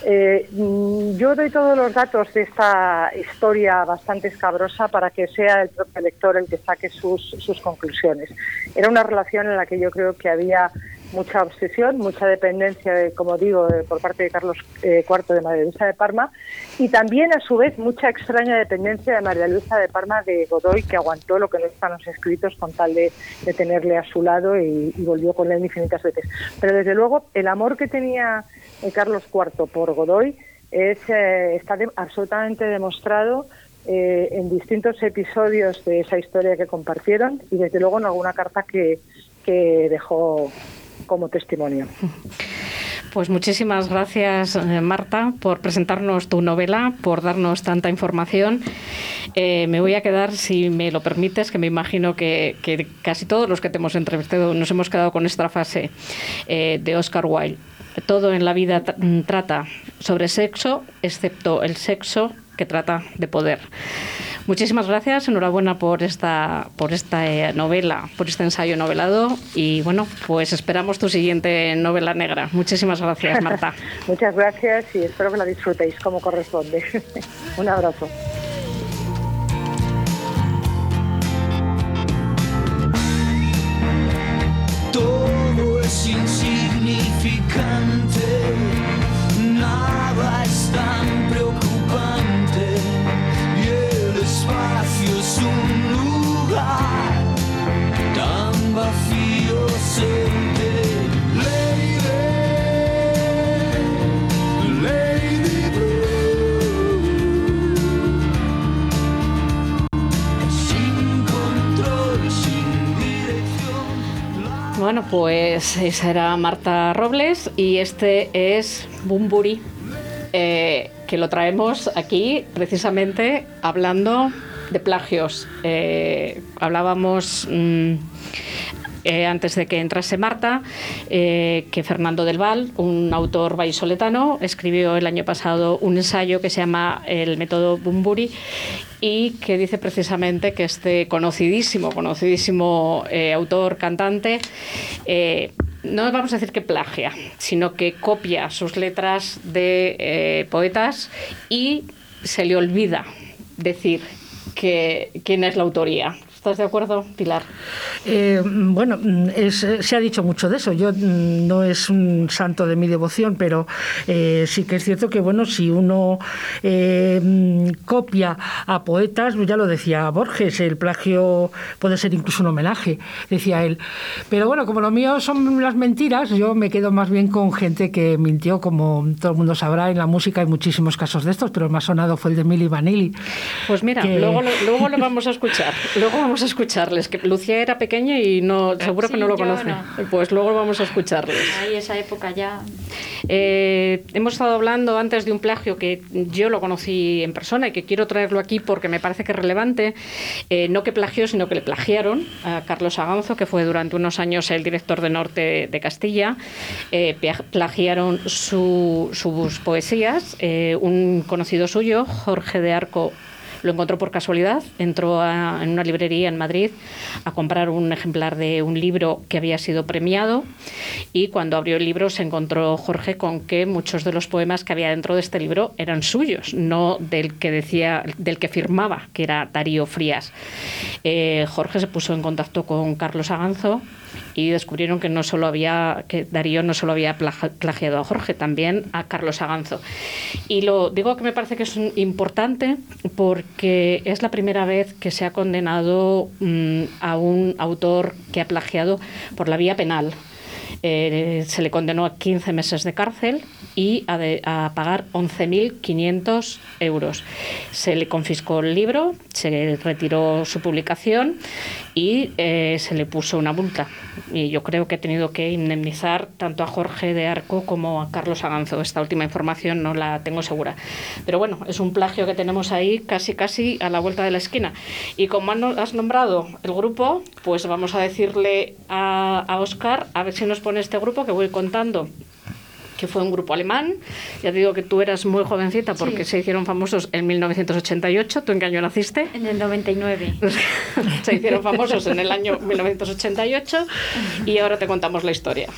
Eh, mm, yo doy todos los datos de esta historia bastante escabrosa para que sea el propio lector el que saque sus, sus conclusiones. Era una relación en la que yo creo que había mucha obsesión, mucha dependencia, de, como digo, por parte de Carlos IV eh, de María Luisa de Parma y también a su vez mucha extraña dependencia de María Luisa de Parma de Godoy que aguantó lo que no están los escritos con tal de, tenerle a su lado y, volvió con él infinitas veces. Pero desde luego el amor que tenía eh, Carlos IV por Godoy es, eh, está absolutamente demostrado en distintos episodios de esa historia que compartieron y desde luego en alguna carta que dejó como testimonio. Pues muchísimas gracias, eh, Marta, por presentarnos tu novela, por darnos tanta información. Eh, me voy a quedar, si me lo permites, que me imagino que, casi todos los que te hemos entrevistado nos hemos quedado con esta frase eh, de Oscar Wilde. Todo en la vida trata sobre sexo, excepto el sexo que trata de poder. Muchísimas gracias, enhorabuena por esta, por esta eh, novela, por este ensayo novelado y bueno, pues esperamos tu siguiente novela negra. Muchísimas gracias, Marta. Muchas gracias y espero que la disfrutéis como corresponde. Un abrazo. Todo es insignificante, nada es tan Bueno, pues esa era Marta Robles y este es Bumburi. Eh, que lo traemos aquí precisamente hablando de plagios. Eh, hablábamos mm, eh, antes de que entrase Marta eh, que Fernando del Val, un autor vallisoletano, escribió el año pasado un ensayo que se llama El método Bumburi y que dice precisamente que este conocidísimo, conocidísimo autor, cantante, no vamos a decir que plagia, sino que copia sus letras de poetas y se le olvida decir que, quién es la autoría. ¿Estás de acuerdo, Pilar? Eh, bueno, se ha dicho mucho de eso. Yo mm, no es un santo de mi devoción, pero eh, sí que es cierto que bueno, si uno eh, mm, copia a poetas, ya lo decía Borges, el plagio puede ser incluso un homenaje, decía él. Pero bueno, como lo mío son las mentiras, yo me quedo más bien con gente que mintió, como todo el mundo sabrá. En la música hay muchísimos casos de estos, pero el más sonado fue el de Milli Vanilli. Pues mira, luego, luego lo vamos a escuchar. Luego vamos a escucharles, que Lucía era pequeña y no seguro que no lo conoce. Pues luego vamos a escucharles. Ahí esa época ya. Eh, hemos estado hablando antes de un plagio que yo lo conocí en persona y que quiero traerlo aquí porque me parece que es relevante. Eh, no que plagió, sino que le plagiaron a Carlos Aganzo, que fue durante unos años el director de Norte de Castilla. Eh, plagiaron sus poesías. un conocido suyo, Jorge de Arco lo encontró por casualidad, entró en una librería en Madrid a comprar un ejemplar de un libro que había sido premiado y cuando abrió el libro se encontró Jorge con que muchos de los poemas que había dentro de este libro eran suyos, no del que decía, del que firmaba, que era Darío Frías. Eh, Jorge se puso en contacto con Carlos Aganzo y descubrieron que no solo había que Darío no solo había plagiado a Jorge, también a Carlos Aganzo. Y lo digo que me parece que es importante porque es la primera vez que se ha condenado mm, a un autor que ha plagiado por la vía penal. Eh, se le condenó a 15 meses de cárcel y a, a pagar 11.500 euros. Se le confiscó el libro, se retiró su publicación y eh, se le puso una multa. Y yo creo que he tenido que indemnizar tanto a Jorge de Arco como a Carlos Aganzo. Esta última información no la tengo segura. Pero bueno, es un plagio que tenemos ahí casi casi a la vuelta de la esquina. Y como has nombrado el grupo, pues vamos a decirle a, a Oscar a ver si nos pone este grupo que voy contando que fue un grupo alemán. Ya te digo que tú eras muy jovencita porque se hicieron famosos en 1988. ¿Tú en qué año naciste? En el 99. se hicieron famosos en el año 1988 y ahora te contamos la historia.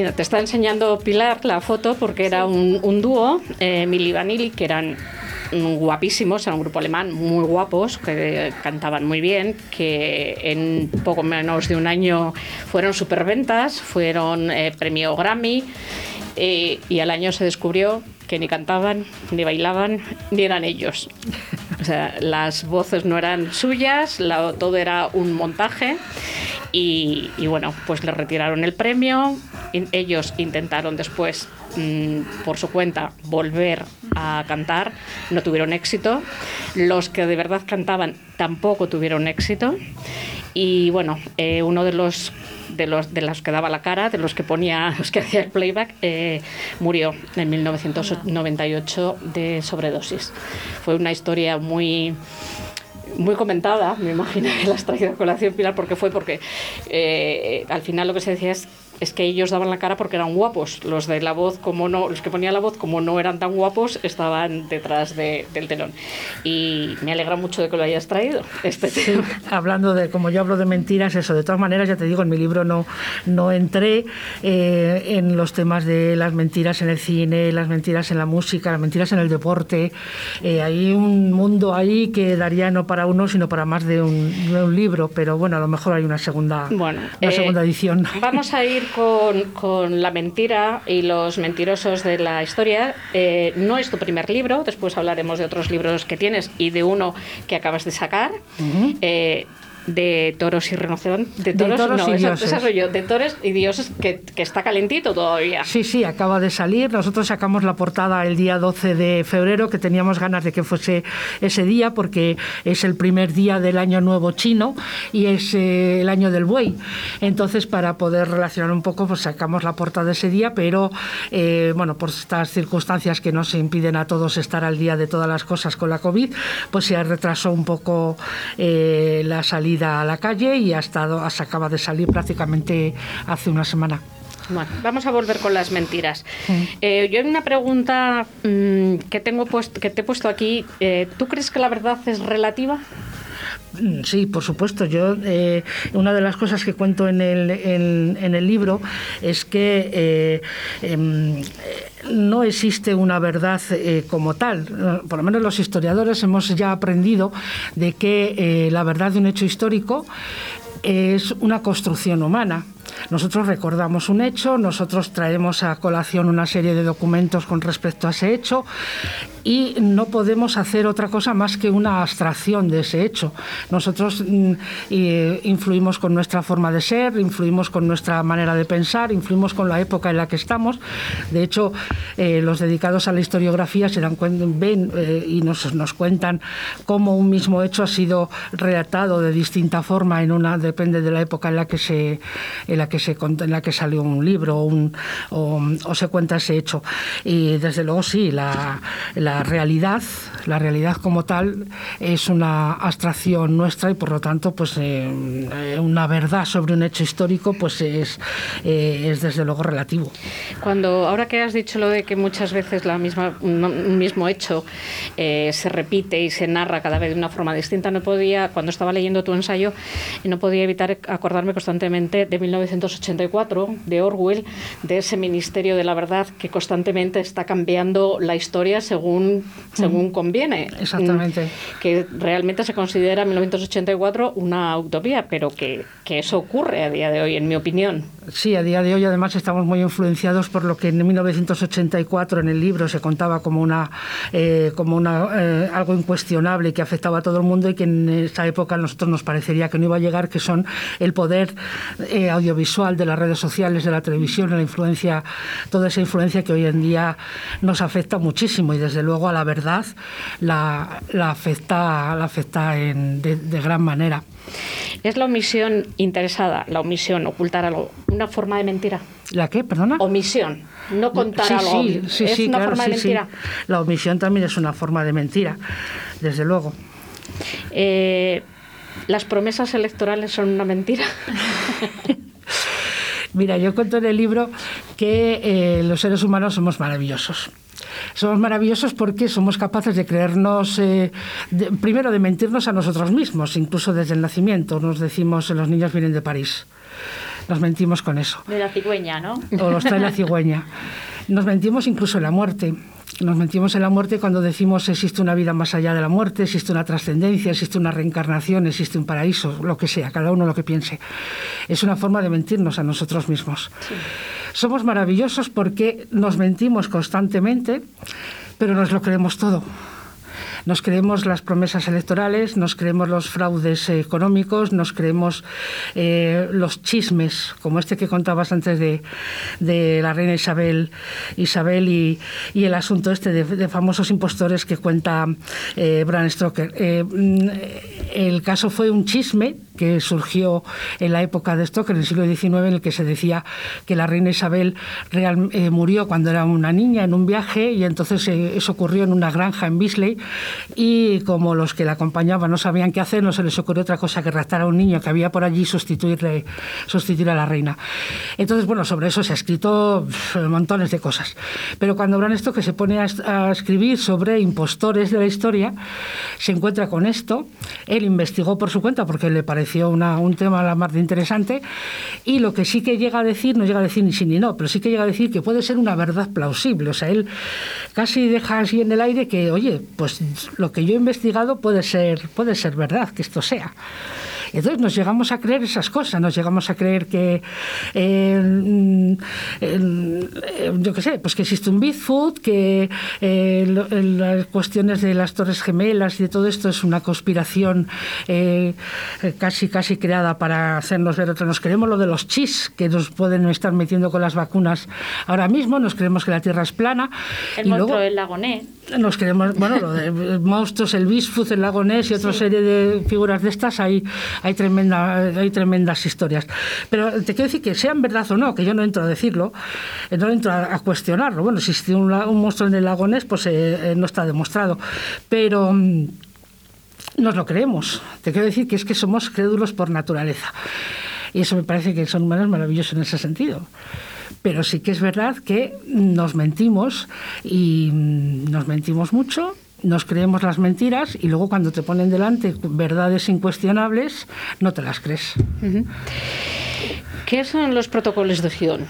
Mira, te está enseñando Pilar la foto porque era un, dúo, eh, Mili Vanilli, que eran guapísimos, era un grupo alemán muy guapos, que cantaban muy bien, que en poco menos de un año fueron superventas, fueron eh, premio Grammy eh, y al año se descubrió que ni cantaban, ni bailaban, ni eran ellos. O sea, las voces no eran suyas, todo era un montaje y, bueno, pues le retiraron el premio. Ellos intentaron después, mm, por su cuenta, volver a cantar. No tuvieron éxito. Los que de verdad cantaban tampoco tuvieron éxito. Y bueno, eh, uno de los de los de los que daba la cara, de los que ponía, los que hacía el playback, eh, murió en 1998 de sobredosis. Fue una historia muy muy comentada, me imagino que la has traído a colación, Pilar, porque fue porque eh, al final lo que se decía es es que ellos daban la cara porque eran guapos. Los de la voz, como no, los que ponían la voz, como no eran tan guapos, estaban detrás del telón. Y me alegra mucho de que lo hayas traído, este tema. Hablando de, como yo hablo de mentiras, eso, de todas maneras, ya te digo, en mi libro no, no entré eh, en los temas de las mentiras en el cine, las mentiras en la música, las mentiras en el deporte. Eh, hay un mundo ahí que daría no para uno, sino para más de un, libro, pero bueno, a lo mejor hay una segunda, una eh, segunda edición. Vamos a ir con, la mentira y los mentirosos de la historia. Eh, no es tu primer libro, después hablaremos de otros libros que tienes y de uno que acabas de sacar. Eh, de toros y rinocerontes. De toros, toros no, y esa, dioses. esa soy yo. De toros y dioses que, que está calentito todavía. Sí, sí, acaba de salir. Nosotros sacamos la portada el día 12 de febrero, que teníamos ganas de que fuese ese día, porque es el primer día del año nuevo chino y es eh, el año del buey. Entonces, para poder relacionar un poco, pues sacamos la portada ese día, pero eh, bueno, por estas circunstancias que nos impiden a todos estar al día de todas las cosas con la COVID, pues se retrasó un poco eh, la salida a la calle y ha estado, se acaba de salir prácticamente hace una semana. Bueno, vamos a volver con las mentiras. Eh, yo hay una pregunta mm, que tengo que te he puesto aquí. Eh, ¿Tú crees que la verdad es relativa? Mm, Sí, por supuesto. Yo eh, una de las cosas que cuento en el, en, el libro es que eh, em, no existe una verdad eh, como tal. Por lo menos los historiadores hemos ya aprendido de que la verdad de un hecho histórico es una construcción humana. Nosotros recordamos un hecho, nosotros traemos a colación una serie de documentos con respecto a ese hecho y no podemos hacer otra cosa más que una abstracción de ese hecho. Nosotros mm, eh, influimos con nuestra forma de ser, influimos con nuestra manera de pensar, influimos con la época en la que estamos. De hecho, eh, los dedicados a la historiografía se dan cuenta, ven eh, y nos, nos cuentan cómo un mismo hecho ha sido relatado de distinta forma en una depende de la época en la que se en que se en la que salió un libro o, un- o- o se cuenta ese hecho. Y desde luego sí la, la realidad la realidad como tal es una abstracción nuestra y por lo tanto pues eh, eh, una verdad sobre un hecho histórico pues es eh, es desde luego relativo. Cuando ahora que has dicho lo de que muchas veces la misma un mismo hecho eh, se repite y se narra cada vez de una forma distinta, no podía cuando estaba leyendo tu ensayo no podía evitar acordarme constantemente de 1984 de Orwell, de ese Ministerio de la Verdad que constantemente está cambiando la historia según según conviene. Exactamente. Mm, Que realmente se considera 1984 una utopía, pero que, que eso ocurre a día de hoy, en mi opinión. Sí, a día de hoy además estamos muy influenciados por lo que en 1984 en el libro se contaba como una eh, como una eh, algo incuestionable que afectaba a todo el mundo y que en esa época a nosotros nos parecería que no iba a llegar, que son el poder eh, audiovisual de las redes sociales, de la televisión, la influencia, toda esa influencia que hoy en día nos afecta muchísimo y desde luego a la verdad la, la afecta la afecta en- de- de gran manera. ¿Es la omisión interesada, la omisión, ocultar algo, una forma de mentira? ¿La qué? Perdona. Omisión, no contar sí, algo. Sí, sí, es sí, una claro, forma de sí, sí. mentira. La omisión también es una forma de mentira, desde luego. Eh, ¿Las promesas electorales son una mentira? Mira, yo cuento en el libro que eh, los seres humanos somos maravillosos. Somos maravillosos porque somos capaces de creernos, eh, de- primero de mentirnos a nosotros mismos, incluso desde el nacimiento. Nos decimos, los niños vienen de París. Nos mentimos con eso. De la cigüeña, ¿no? o los trae la cigüeña. Nos mentimos incluso en la muerte. Nos mentimos en la muerte cuando decimos existe una vida más allá de la muerte, existe una trascendencia, existe una reencarnación, existe un paraíso, lo que sea, cada uno lo que piense. Es una forma de mentirnos a nosotros mismos. Somos maravillosos porque nos mentimos constantemente, pero nos lo creemos todo. Nos creemos las promesas electorales, nos creemos los fraudes económicos, nos creemos eh, los chismes, como este que contabas antes de, la reina Isabel, y, el asunto este de, famosos impostores que cuenta eh, Bram Stoker. Eh, mm, el caso fue un chisme que surgió en la época de Stoker, en el siglo XIX, en el que se decía que la reina Isabel real- eh, murió cuando era una niña en un viaje y entonces eh, eso ocurrió en una granja en Bisley y como los que la acompañaban no sabían qué hacer, no se les ocurrió otra cosa que raptar a un niño que había por allí y sustituirle, sustituir a la reina. Entonces, bueno, sobre eso se ha escrito montones de cosas. Pero cuando Bram Stoker se pone a, a escribir sobre impostores de la historia, se encuentra con esto. Él investigó por su cuenta porque le pareció un tema la más de interesante y lo que sí que llega a decir, no llega a decir ni sí ni no, pero sí que llega a decir que puede ser una verdad plausible. O sea, él casi deja así en el aire que, oye, pues lo que yo he investigado puede ser, puede ser verdad, que esto sea. Entonces nos llegamos a creer esas cosas, nos llegamos a creer que eh, mm, eh, yo qué sé, pues que existe un Bigfoot, que eh, las cuestiones de las Torres Gemelas y de todo esto es una conspiración casi casi creada para hacernos ver otro. Nos creemos lo de los chis que nos pueden estar metiendo con las vacunas ahora mismo, nos creemos que la Tierra es plana. El monstruo del lago Ness. Nos creemos, bueno, lo de monstruos, el Bigfoot, el lago Ness y otra serie de figuras de estas, hay, hay, tremenda, hay tremendas historias. Pero te quiero decir que sean verdad o no, que yo no entro a decirlo, eh, no entro a, cuestionarlo. Bueno, si existe un, monstruo en el lago Ness, pues eh, eh, no está demostrado. Pero mm, nos lo creemos. Te quiero decir que es que somos crédulos por naturaleza. Y eso me parece que son humanos maravillosos en ese sentido. Pero sí que es verdad que nos mentimos y mm, nos mentimos mucho nos creemos las mentiras y luego cuando te ponen delante verdades incuestionables, no te las crees. ¿Qué son los protocolos de Gion?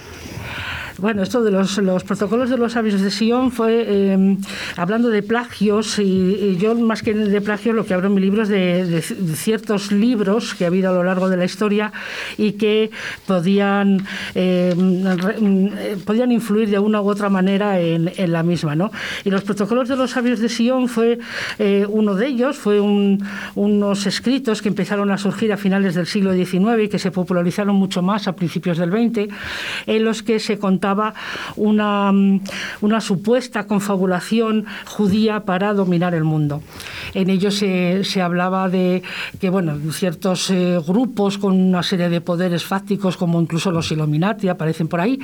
Bueno, esto de los, protocolos de los sabios de Sion fue em, hablando de plagios y, yo más que de plagios lo que hablo en mi libro es de, ciertos libros que ha habido a lo largo de la historia y que podían, em, podían influir de una u otra manera en, la misma. ¿no? Y los protocolos de los sabios de Sion fue eh, uno de ellos, fue unos escritos que empezaron a surgir a finales del siglo XIX y que se popularizaron mucho más a principios del XX, en los que se contaba una, una supuesta confabulación judía para dominar el mundo. En ello se, se hablaba de que bueno, ciertos eh, grupos con una serie de poderes fácticos, como incluso los Illuminati, aparecen por ahí,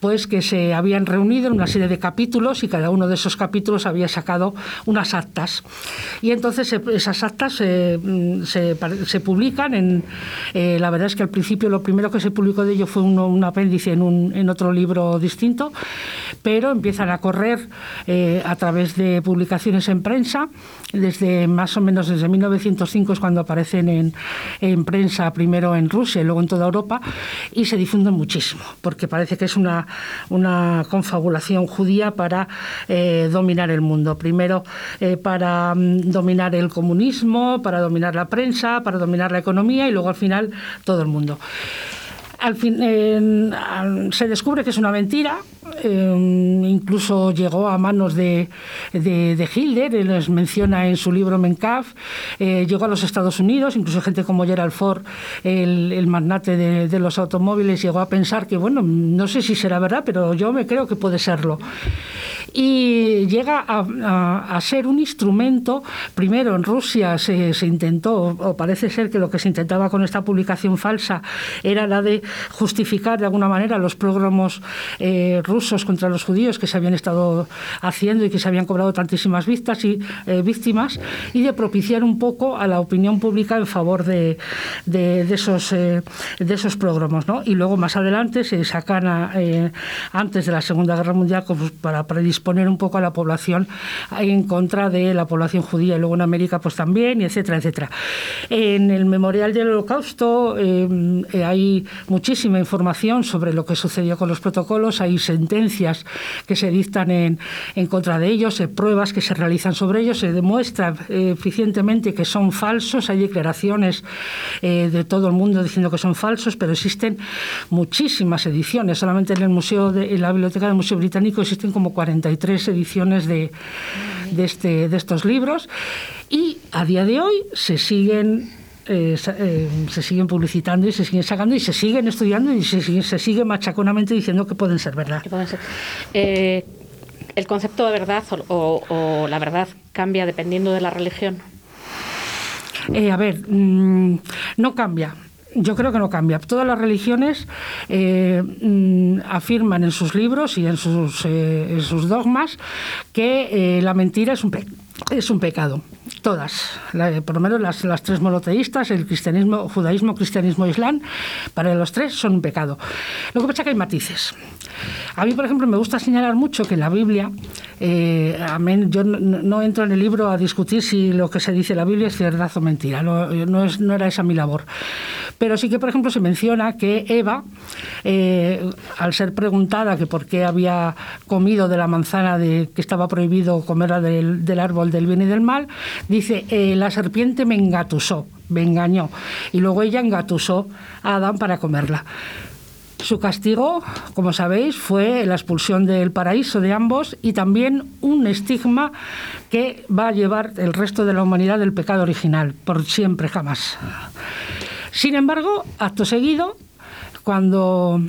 pues que se habían reunido en una serie de capítulos y cada uno de esos capítulos había sacado unas actas. Y entonces esas actas se, se, publican en... Eh, la verdad es que al principio lo primero que se publicó de ello fue un, un apéndice en, un, en otro libro distinto, pero empiezan a correr eh, a través de publicaciones en prensa, desde más o menos desde 1905 es cuando aparecen en, en prensa, primero en Rusia y luego en toda Europa, y se difunden muchísimo, porque parece que es una, una confabulación judía para eh, dominar el mundo. Primero eh, para mm, dominar el comunismo, para dominar la prensa, para dominar la economía y luego al final todo el mundo al fin, se descubre que es una mentira, em, incluso llegó a manos de, de, Hitler, él les menciona en su libro Menkaf, eh, llegó a los Estados Unidos, incluso gente como Gerald Ford, el, magnate de, los automóviles, llegó a pensar que, bueno, no sé si será verdad, pero yo me creo que puede serlo. Y llega a, ser un instrumento, primero en Rusia se, se intentó, o parece ser que lo que se intentaba con esta publicación falsa era la de justificar de alguna manera los programas eh, rusos contra los judíos que se habían estado haciendo y que se habían cobrado tantísimas víctimas y, eh, víctimas y de propiciar un poco a la opinión pública en favor de, de, esos, eh, de esos programas. ¿no? Y luego más adelante se sacan antes de la Segunda Guerra Mundial para predisponer un poco a la población en contra de la población judía y luego en América pues también, y etcétera, etcétera. En el Memorial del Holocausto hay muchísima información sobre lo que sucedió con los protocolos, hay sentencias que se dictan en, en contra de ellos, hay pruebas que se realizan sobre ellos, se demuestra eh, eficientemente que son falsos, hay declaraciones eh, de todo el mundo diciendo que son falsos, pero existen muchísimas ediciones, solamente en el museo de, en la biblioteca del Museo Británico existen como 43 ediciones de, de, este, de estos libros y a día de hoy se siguen eh, eh, se siguen publicitando y se siguen sacando y se siguen estudiando y se, se sigue machaconamente diciendo que pueden ser verdad. Eh, ¿El concepto de verdad o, la verdad cambia dependiendo de la religión? a ver, mm, no cambia. Yo creo que no cambia. Todas las religiones mm, afirman en sus libros y en sus, sus dogmas que la mentira es un, pecado todas, por lo menos las, tres monoteístas, el cristianismo, judaísmo, cristianismo, islam, para los tres son un pecado. Lo que pasa es que hay matices. A mí, por ejemplo, me gusta señalar mucho que en la Biblia, eh, yo no, entro en el libro a discutir si lo que se dice en la Biblia es verdad o mentira, no, era esa mi labor. Pero sí que, por ejemplo, se menciona que Eva, eh, al ser preguntada que por qué había comido de la manzana de, que estaba prohibido comerla del, árbol del bien y del mal, dice, eh, la serpiente me engatusó, me engañó, y luego ella engatusó a Adán para comerla. Su castigo, como sabéis, fue la expulsión del paraíso de ambos y también un estigma que va a llevar el resto de la humanidad del pecado original, por siempre, jamás. Sin embargo, acto seguido, cuando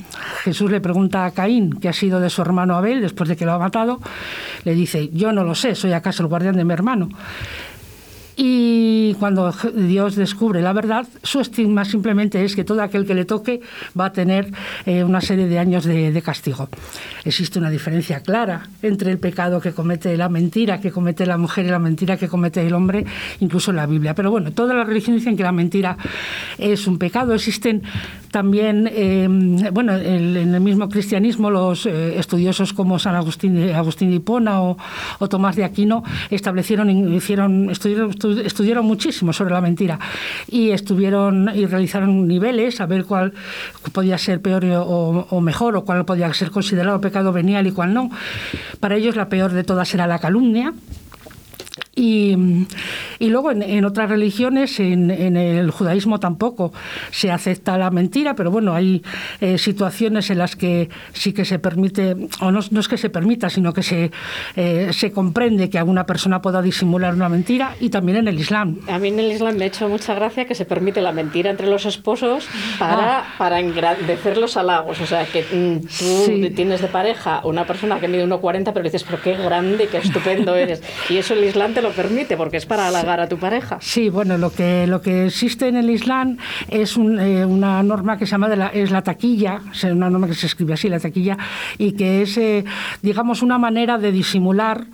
Jesús le pregunta a Caín qué ha sido de su hermano Abel después de que lo ha matado, le dice, yo no lo sé, soy acaso el guardián de mi hermano. Y cuando Dios descubre la verdad, su estigma simplemente es que todo aquel que le toque va a tener eh, una serie de años de, castigo. Existe una diferencia clara entre el pecado que comete la mentira que comete la mujer y la mentira que comete el hombre, incluso en la Biblia. Pero bueno, todas las religiones dicen que la mentira es un pecado. Existen también, eh, bueno, en el mismo cristianismo, los eh, estudiosos como San Agustín, Agustín de Hipona o, Tomás de Aquino establecieron, hicieron, estudiaron muchísimo sobre la mentira y estuvieron y realizaron niveles a ver cuál podía ser peor o mejor o cuál podía ser considerado pecado venial y cuál no. Para ellos la peor de todas era la calumnia y, y luego en, otras religiones, en, el judaísmo tampoco se acepta la mentira, pero bueno, hay eh, situaciones en las que sí que se permite, o no, no es que se permita, sino que se, eh, se comprende que alguna persona pueda disimular una mentira, y también en el Islam. A mí en el Islam me ha hecho mucha gracia que se permite la mentira entre los esposos para, ah. para engrandecer los halagos. O sea, que mm, tú tienes de pareja una persona que mide 1,40, pero dices, pero qué grande, qué estupendo eres. Y eso el Islam te lo permite porque es para halagar a tu pareja. Sí, bueno, lo que, lo que existe en el Islam es eh, una norma que se llama de la, es la taquilla, es una norma que se escribe así, la taquilla, y que es, eh, digamos, una manera de disimular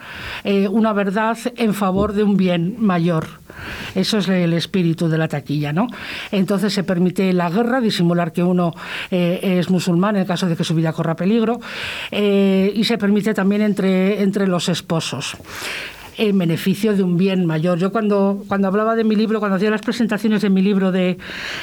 eh, una verdad en favor de un bien mayor. Eso es el espíritu de la taquilla, ¿no? Entonces se permite la guerra, disimular que uno es musulmán en el caso de que su vida corra peligro, y se permite también entre, entre los esposos en beneficio de un bien mayor. Yo cuando, cuando hablaba de mi libro, cuando hacía las presentaciones de mi libro de,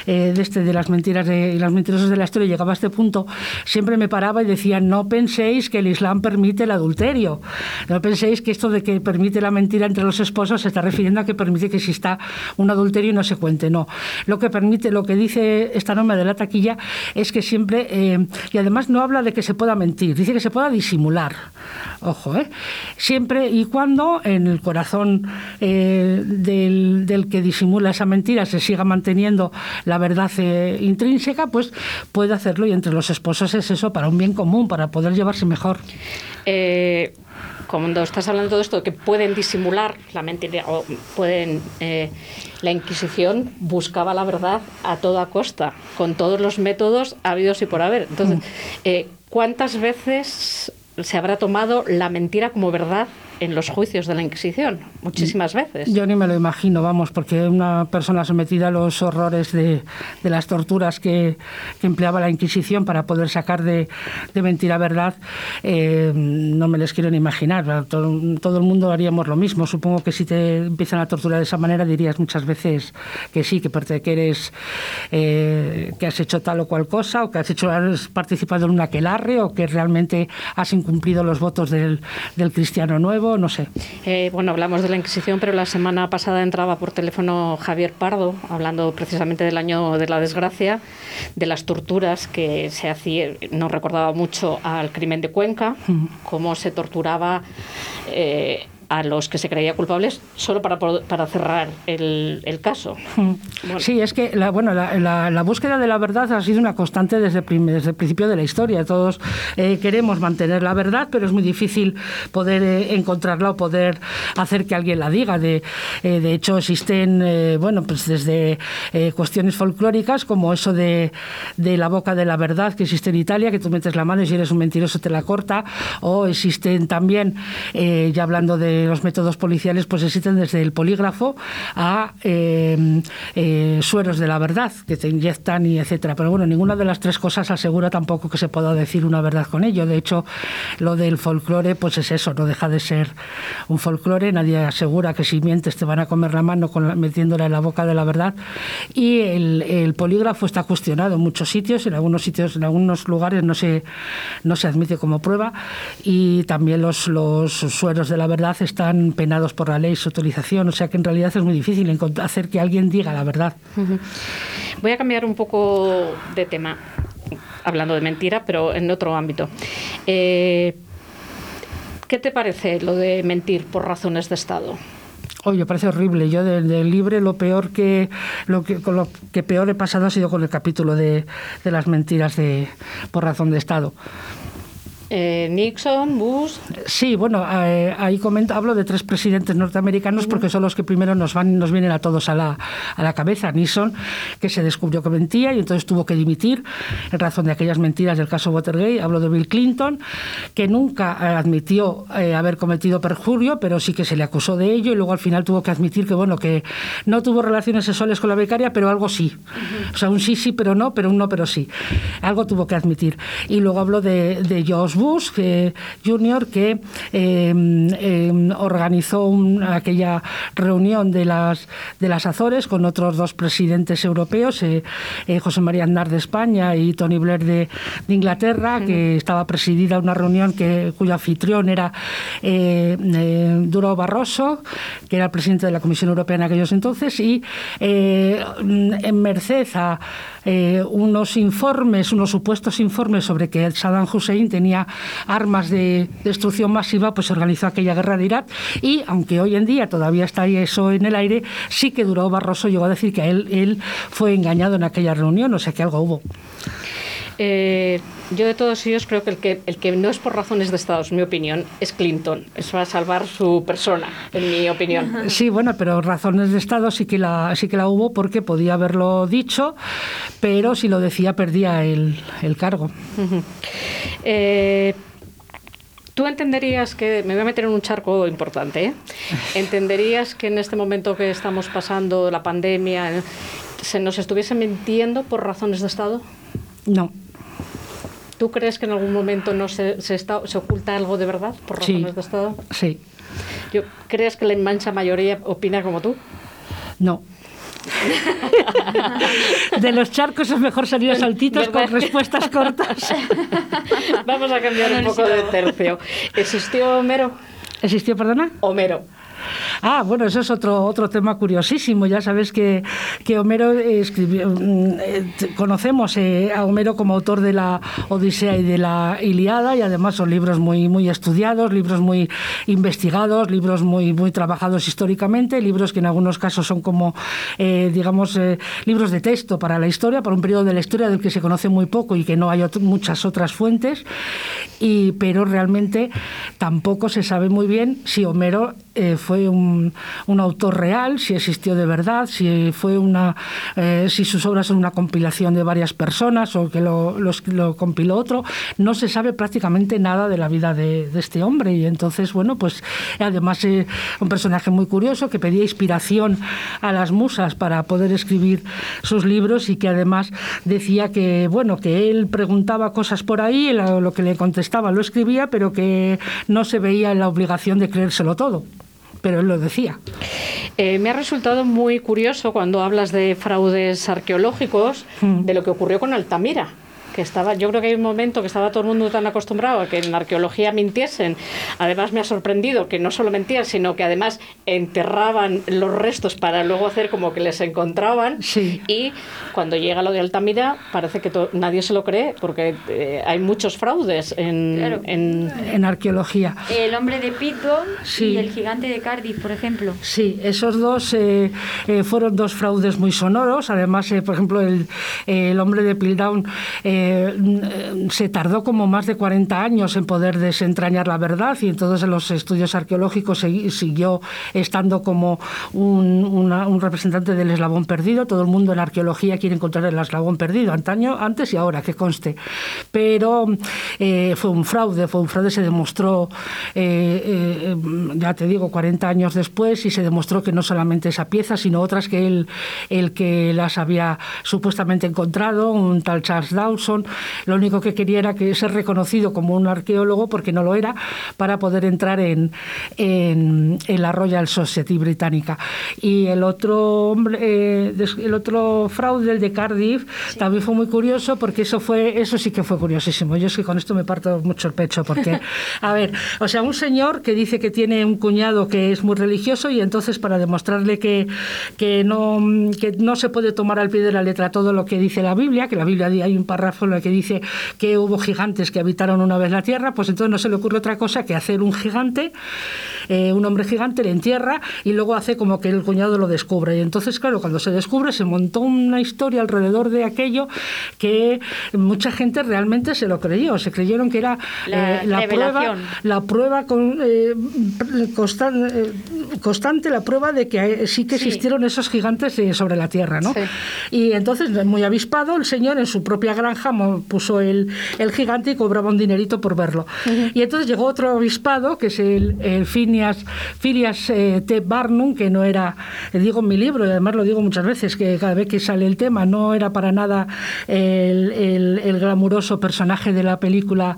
eh, de, este, de las mentiras de, y las mentirosas de la historia, llegaba a este punto, siempre me paraba y decía, no penséis que el Islam permite el adulterio, no penséis que esto de que permite la mentira entre los esposos se está refiriendo a que permite que exista un adulterio y no se cuente, no. Lo que permite, lo que dice esta norma de la taquilla es que siempre, eh, y además no habla de que se pueda mentir, dice que se pueda disimular, ojo, ¿eh? siempre y cuando en el corazón eh, del, que disimula esa mentira se siga manteniendo la verdad eh, intrínseca, pues puede hacerlo y entre los esposos es eso para un bien común, para poder llevarse mejor. Eh, cuando estás hablando de todo esto, que pueden disimular la mentira o pueden... la Inquisición buscaba la verdad a toda costa, con todos los métodos habidos y por haber. Entonces, mm. ¿cuántas veces se habrá tomado la mentira como verdad en los juicios de la Inquisición, muchísimas veces. Yo ni me lo imagino, vamos, porque una persona sometida a los horrores de, de las torturas que, que, empleaba la Inquisición para poder sacar de, de mentira verdad, eh, no me les quiero ni imaginar. Todo, el mundo haríamos lo mismo. Supongo que si te empiezan a torturar de esa manera dirías muchas veces que sí, que, que eres, eh, que has hecho tal o cual cosa, o que has hecho has participado en un aquelarre, o que realmente has incumplido los votos del, del cristiano nuevo no sé. Eh, bueno, hablamos de la Inquisición, pero la semana pasada entraba por teléfono Javier Pardo, hablando precisamente del año de la desgracia, de las torturas que se hacía, nos recordaba mucho al crimen de Cuenca, cómo se torturaba eh, a los que se creía culpables solo para, para cerrar el, el caso. Hmm. Sí, es que la, bueno, la, la, búsqueda de la verdad ha sido una constante desde, desde el principio de la historia. Todos eh, queremos mantener la verdad, pero es muy difícil poder eh, encontrarla o poder hacer que alguien la diga. De, eh, de hecho, existen, bueno, pues desde cuestiones folclóricas como eso de, de la boca de la verdad que existe en Italia, que tú metes la mano y si eres un mentiroso te la corta, o existen también, ya hablando de los métodos policiales pues existen desde el polígrafo a eh, eh, sueros de la verdad que te inyectan y etcétera. Pero bueno, ninguna de las tres cosas asegura tampoco que se pueda decir una verdad con ello. De hecho, lo del folclore pues es eso, no deja de ser un folclore. Nadie asegura que si mientes te van a comer la mano metiéndola en la boca de la verdad. Y el, polígrafo está cuestionado en muchos sitios, en algunos sitios, en algunos lugares no se, no se admite como prueba y también los, los sueros de la verdad están penados por la ley su utilización, o sea que en realidad es muy difícil hacer que alguien diga la verdad. Voy a cambiar un poco de tema. hablando de mentira, pero en otro ámbito. Eh, ¿Qué te parece lo de mentir por razones de Estado? Oye, parece horrible. Yo del, del libre lo peor que lo que con lo que peor he pasado ha sido con el capítulo de, de las mentiras de por razón de Estado. Eh, Nixon, Bush. Sí, bueno, eh, ahí comento, hablo de tres presidentes norteamericanos porque son los que primero nos van nos vienen a todos a la, a la cabeza. Nixon, que se descubrió que mentía y entonces tuvo que dimitir en razón de aquellas mentiras del caso Watergate. Hablo de Bill Clinton, que nunca eh, admitió eh, haber cometido perjurio, pero sí que se le acusó de ello y luego al final tuvo que admitir que bueno que no tuvo relaciones sexuales con la becaria, pero algo sí. O sea, un sí sí, pero no, pero un no, pero sí. Algo tuvo que admitir. Y luego hablo de, de George Bush que, Jr., que eh, eh, organizó un- aquella reunión de las, de las Azores con otros dos presidentes europeos, eh, eh, José María Aznar de España y Tony Blair de, de Inglaterra, que estaba presidida una reunión que, cuyo anfitrión era eh, Duro Barroso, que era el presidente de la Comisión Europea en aquellos entonces, y en merced a eh, unos informes, unos supuestos informes sobre que Saddam Hussein tenía armas de destrucción masiva, pues se organizó aquella guerra de Irak y aunque hoy en día todavía está ahí eso en el aire, sí que Duró Barroso llegó a decir que él, él fue engañado en aquella reunión, o sea que algo hubo. Eh, yo de todos ellos creo que el, que el que no es por razones de Estado, es mi opinión, es Clinton. Es para salvar su persona, en mi opinión. Sí, bueno, pero razones de Estado sí que la, sí que la hubo porque podía haberlo dicho, pero si lo decía perdía el, el cargo. Eh, Tú entenderías que, me voy a meter en un charco importante, ¿eh? entenderías que en este momento que estamos pasando la pandemia, se nos estuviese mintiendo por razones de Estado? No. ¿Tú crees que en algún momento no se, se, está, se oculta algo de verdad por Sí. razones de Estado? Sí, Yo, ¿Crees que la inmensa mayoría opina como tú? no. De los charcos es mejor salir a saltitos con ¿Verdad? respuestas cortas. Vamos a cambiar un poco de tercio. ¿Existió Homero? ¿Existió, perdona? Homero. Ah, bueno, eso es otro, otro tema curiosísimo. Ya sabes que, que Homero eh, escribió. mm, eh, conocemos eh, a Homero como autor de la Odisea y de la Iliada, y además son libros muy, muy estudiados, libros muy investigados, libros muy, muy trabajados históricamente, libros que en algunos casos son como, digamos, libros de texto para la historia, para un periodo de la historia del que se conoce muy poco y que no hay muchas otras fuentes, y, pero realmente tampoco se sabe muy bien si Homero eh, un, autor real, si existió de verdad, si fue una, eh, si sus obras son una compilación de varias personas o que lo, compiló otro. No se sabe prácticamente nada de la vida de, este hombre y entonces, bueno, pues además eh, un personaje muy curioso que pedía inspiración a las musas para poder escribir sus libros y que además decía que, bueno, que él preguntaba cosas por ahí, lo que le contestaba lo escribía, pero que no se veía en la obligación de creérselo todo. Pero él lo decía. Eh, me ha resultado muy curioso cuando hablas de fraudes arqueológicos de lo que ocurrió con Altamira. Que estaba, yo creo que hay un momento que estaba todo el mundo tan acostumbrado a que en la arqueología mintiesen. Además, me ha sorprendido que no solo mentían, sino que además enterraban los restos para luego hacer como que les encontraban. Y cuando llega lo de Altamira, parece que to- nadie se lo cree, porque eh, hay muchos fraudes en, Claro. en, En arqueología. El hombre de Pitgon Sí. y el gigante de Cardiff, por ejemplo. Sí, esos dos eh, eh, fueron dos fraudes muy sonoros. Además, eh, por ejemplo, el, el hombre de Piltdown eh, mm, se tardó como más de 40 años en poder desentrañar la verdad y entonces en los estudios arqueológicos siguió estando como un, representante del eslabón perdido. Todo el mundo en arqueología quiere encontrar el eslabón perdido, antaño, antes y ahora, que conste. Pero eh, fue un fraude, fue un fraude, se demostró, eh, eh, ya te digo, 40 años después y se demostró que no solamente esa pieza, sino otras que él, el que las había supuestamente encontrado, un tal Charles Dawson, lo único que quería era que ser reconocido como un arqueólogo, porque no lo era, para poder entrar en, en, en la Royal Society británica. Y el otro, hombre, eh, el otro fraude, el de Cardiff, también fue muy curioso, porque eso, fue, eso sí que fue curiosísimo. Yo es que con esto me parto mucho el pecho, porque, a ver, o sea, un señor que dice que tiene un cuñado que es muy religioso y entonces para demostrarle que, que, no, que no se puede tomar al pie de la letra todo lo que dice la Biblia, que la Biblia hay un párrafo con la que dice que hubo gigantes que habitaron una vez la Tierra, pues entonces no se le ocurre otra cosa que hacer un gigante, eh, un hombre gigante, le entierra y luego hace como que el cuñado lo descubre. Y entonces, claro, cuando se descubre se montó una historia alrededor de aquello que mucha gente realmente se lo creyó, se creyeron que era La eh, la prueba, revelación. la prueba con, eh, constan- eh, constante, la prueba de que eh, sí que Sí. existieron esos gigantes eh, sobre la Tierra, ¿no? Sí. Y entonces, muy avispado, el señor en su propia granja mo- puso el, el gigante y cobraba un dinerito por verlo. Y entonces llegó otro avispado, que es el, el Phineas, Phileas eh, T. Barnum, que no era, digo en mi libro, y además lo digo muchas veces, que cada vez que sale el tema, no era para nada el, el- el glamuroso personaje de la película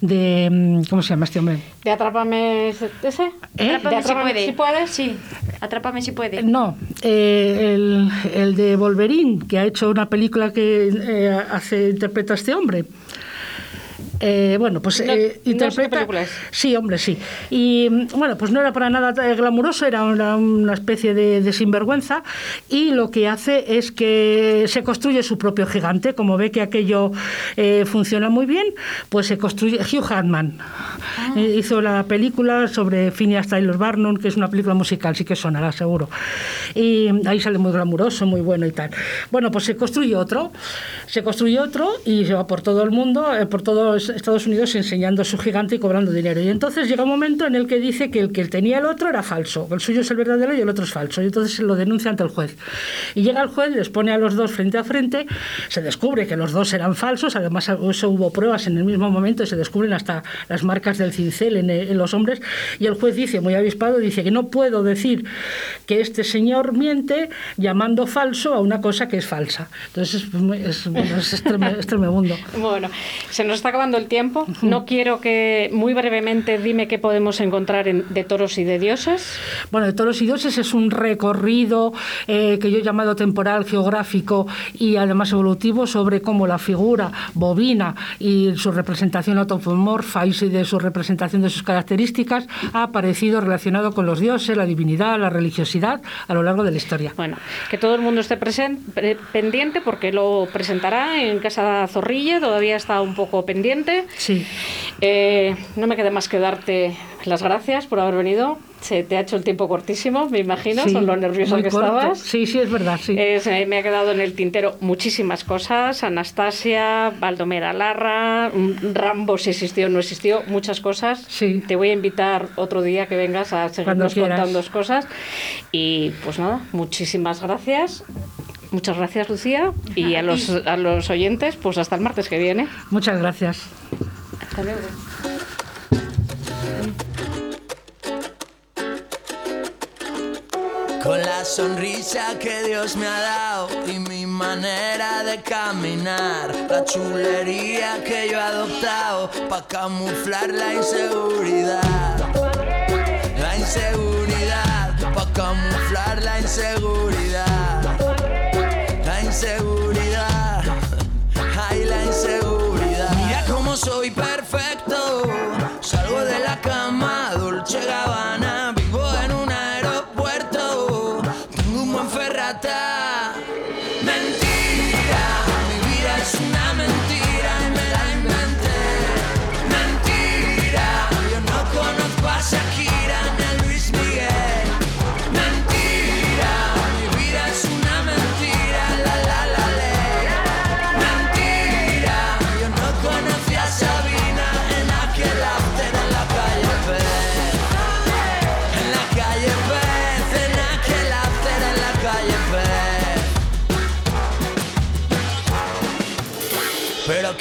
de... mm, ¿Cómo se llama este hombre? ¿De Atrápame ese? ¿Eh? Atrápame ¿De si Atrápame puede. si puedes? Sí, atrápame si puede. No, eh, el, el de Wolverine, que ha hecho una película que eh, hace interpreta este hombre. Eh, bueno, pues No- eh, no interpreta. es. Sí, hombre, sí. Y mm, bueno, pues no era para nada eh, glamuroso, era una, una especie de, de sinvergüenza. Y lo que hace es que se construye su propio gigante. Como ve que aquello eh, funciona muy bien, pues se construye. Hugh Jackman eh, hizo la película sobre Phineas Taylor Barnum, que es una película musical, sí que sonará seguro. Y ahí sale muy glamuroso, muy bueno y tal. Bueno, pues se construye otro, se construye otro y se va por todo el mundo, por todo Estados Unidos enseñando su gigante y cobrando dinero. Y entonces llega un momento en el que dice que el que tenía el otro era falso, el suyo es el verdadero y el otro es falso. Y entonces lo denuncia ante el juez. Y llega el juez, les pone a los dos frente a frente, se descubre que los dos eran falsos, además eso hubo pruebas en el mismo momento y se descubren hasta las marcas del cincel en, eh, en los hombres. Y el juez dice, muy avispado, dice que no puedo decir que este señor miente llamando falso a una cosa que es falsa. Entonces es, es, es es tremebundo. Bueno, se nos está acabando el tiempo. No quiero que muy brevemente dime qué podemos encontrar en De toros y de dioses. Bueno, de toros y dioses es un recorrido eh, que yo he llamado temporal, geográfico y además evolutivo sobre cómo la figura bovina y su representación automorfa y de su representación de sus características ha aparecido relacionado con los dioses, la divinidad, la religiosidad a lo largo de la historia. Bueno, que todo el mundo esté presen- pre- pendiente porque lo presentará en Casa Zorrilla, todavía está un poco pendiente. Sí. Eh, no me queda más que darte las gracias por haber venido. Se te ha hecho el tiempo cortísimo, me imagino, Sí, son lo nervioso que corto. estabas. Sí, sí, es verdad, sí. Eh, se me ha quedado en el tintero muchísimas cosas. Anastasia, Baldomera Larra, mm, Rambo si existió o no existió, muchas cosas. Sí. Te voy a invitar otro día que vengas a seguirnos contando cosas. Y pues nada, muchísimas gracias. Muchas gracias, Lucía. Y a los, a los oyentes, pues hasta el martes que viene. Muchas gracias. Hasta luego. Con la sonrisa que Dios me ha dado y mi manera de caminar, la chulería que yo he adoptado para camuflar la inseguridad. La inseguridad, para camuflar la inseguridad. Inseguridad, ay la inseguridad. Mira cómo soy perfecto,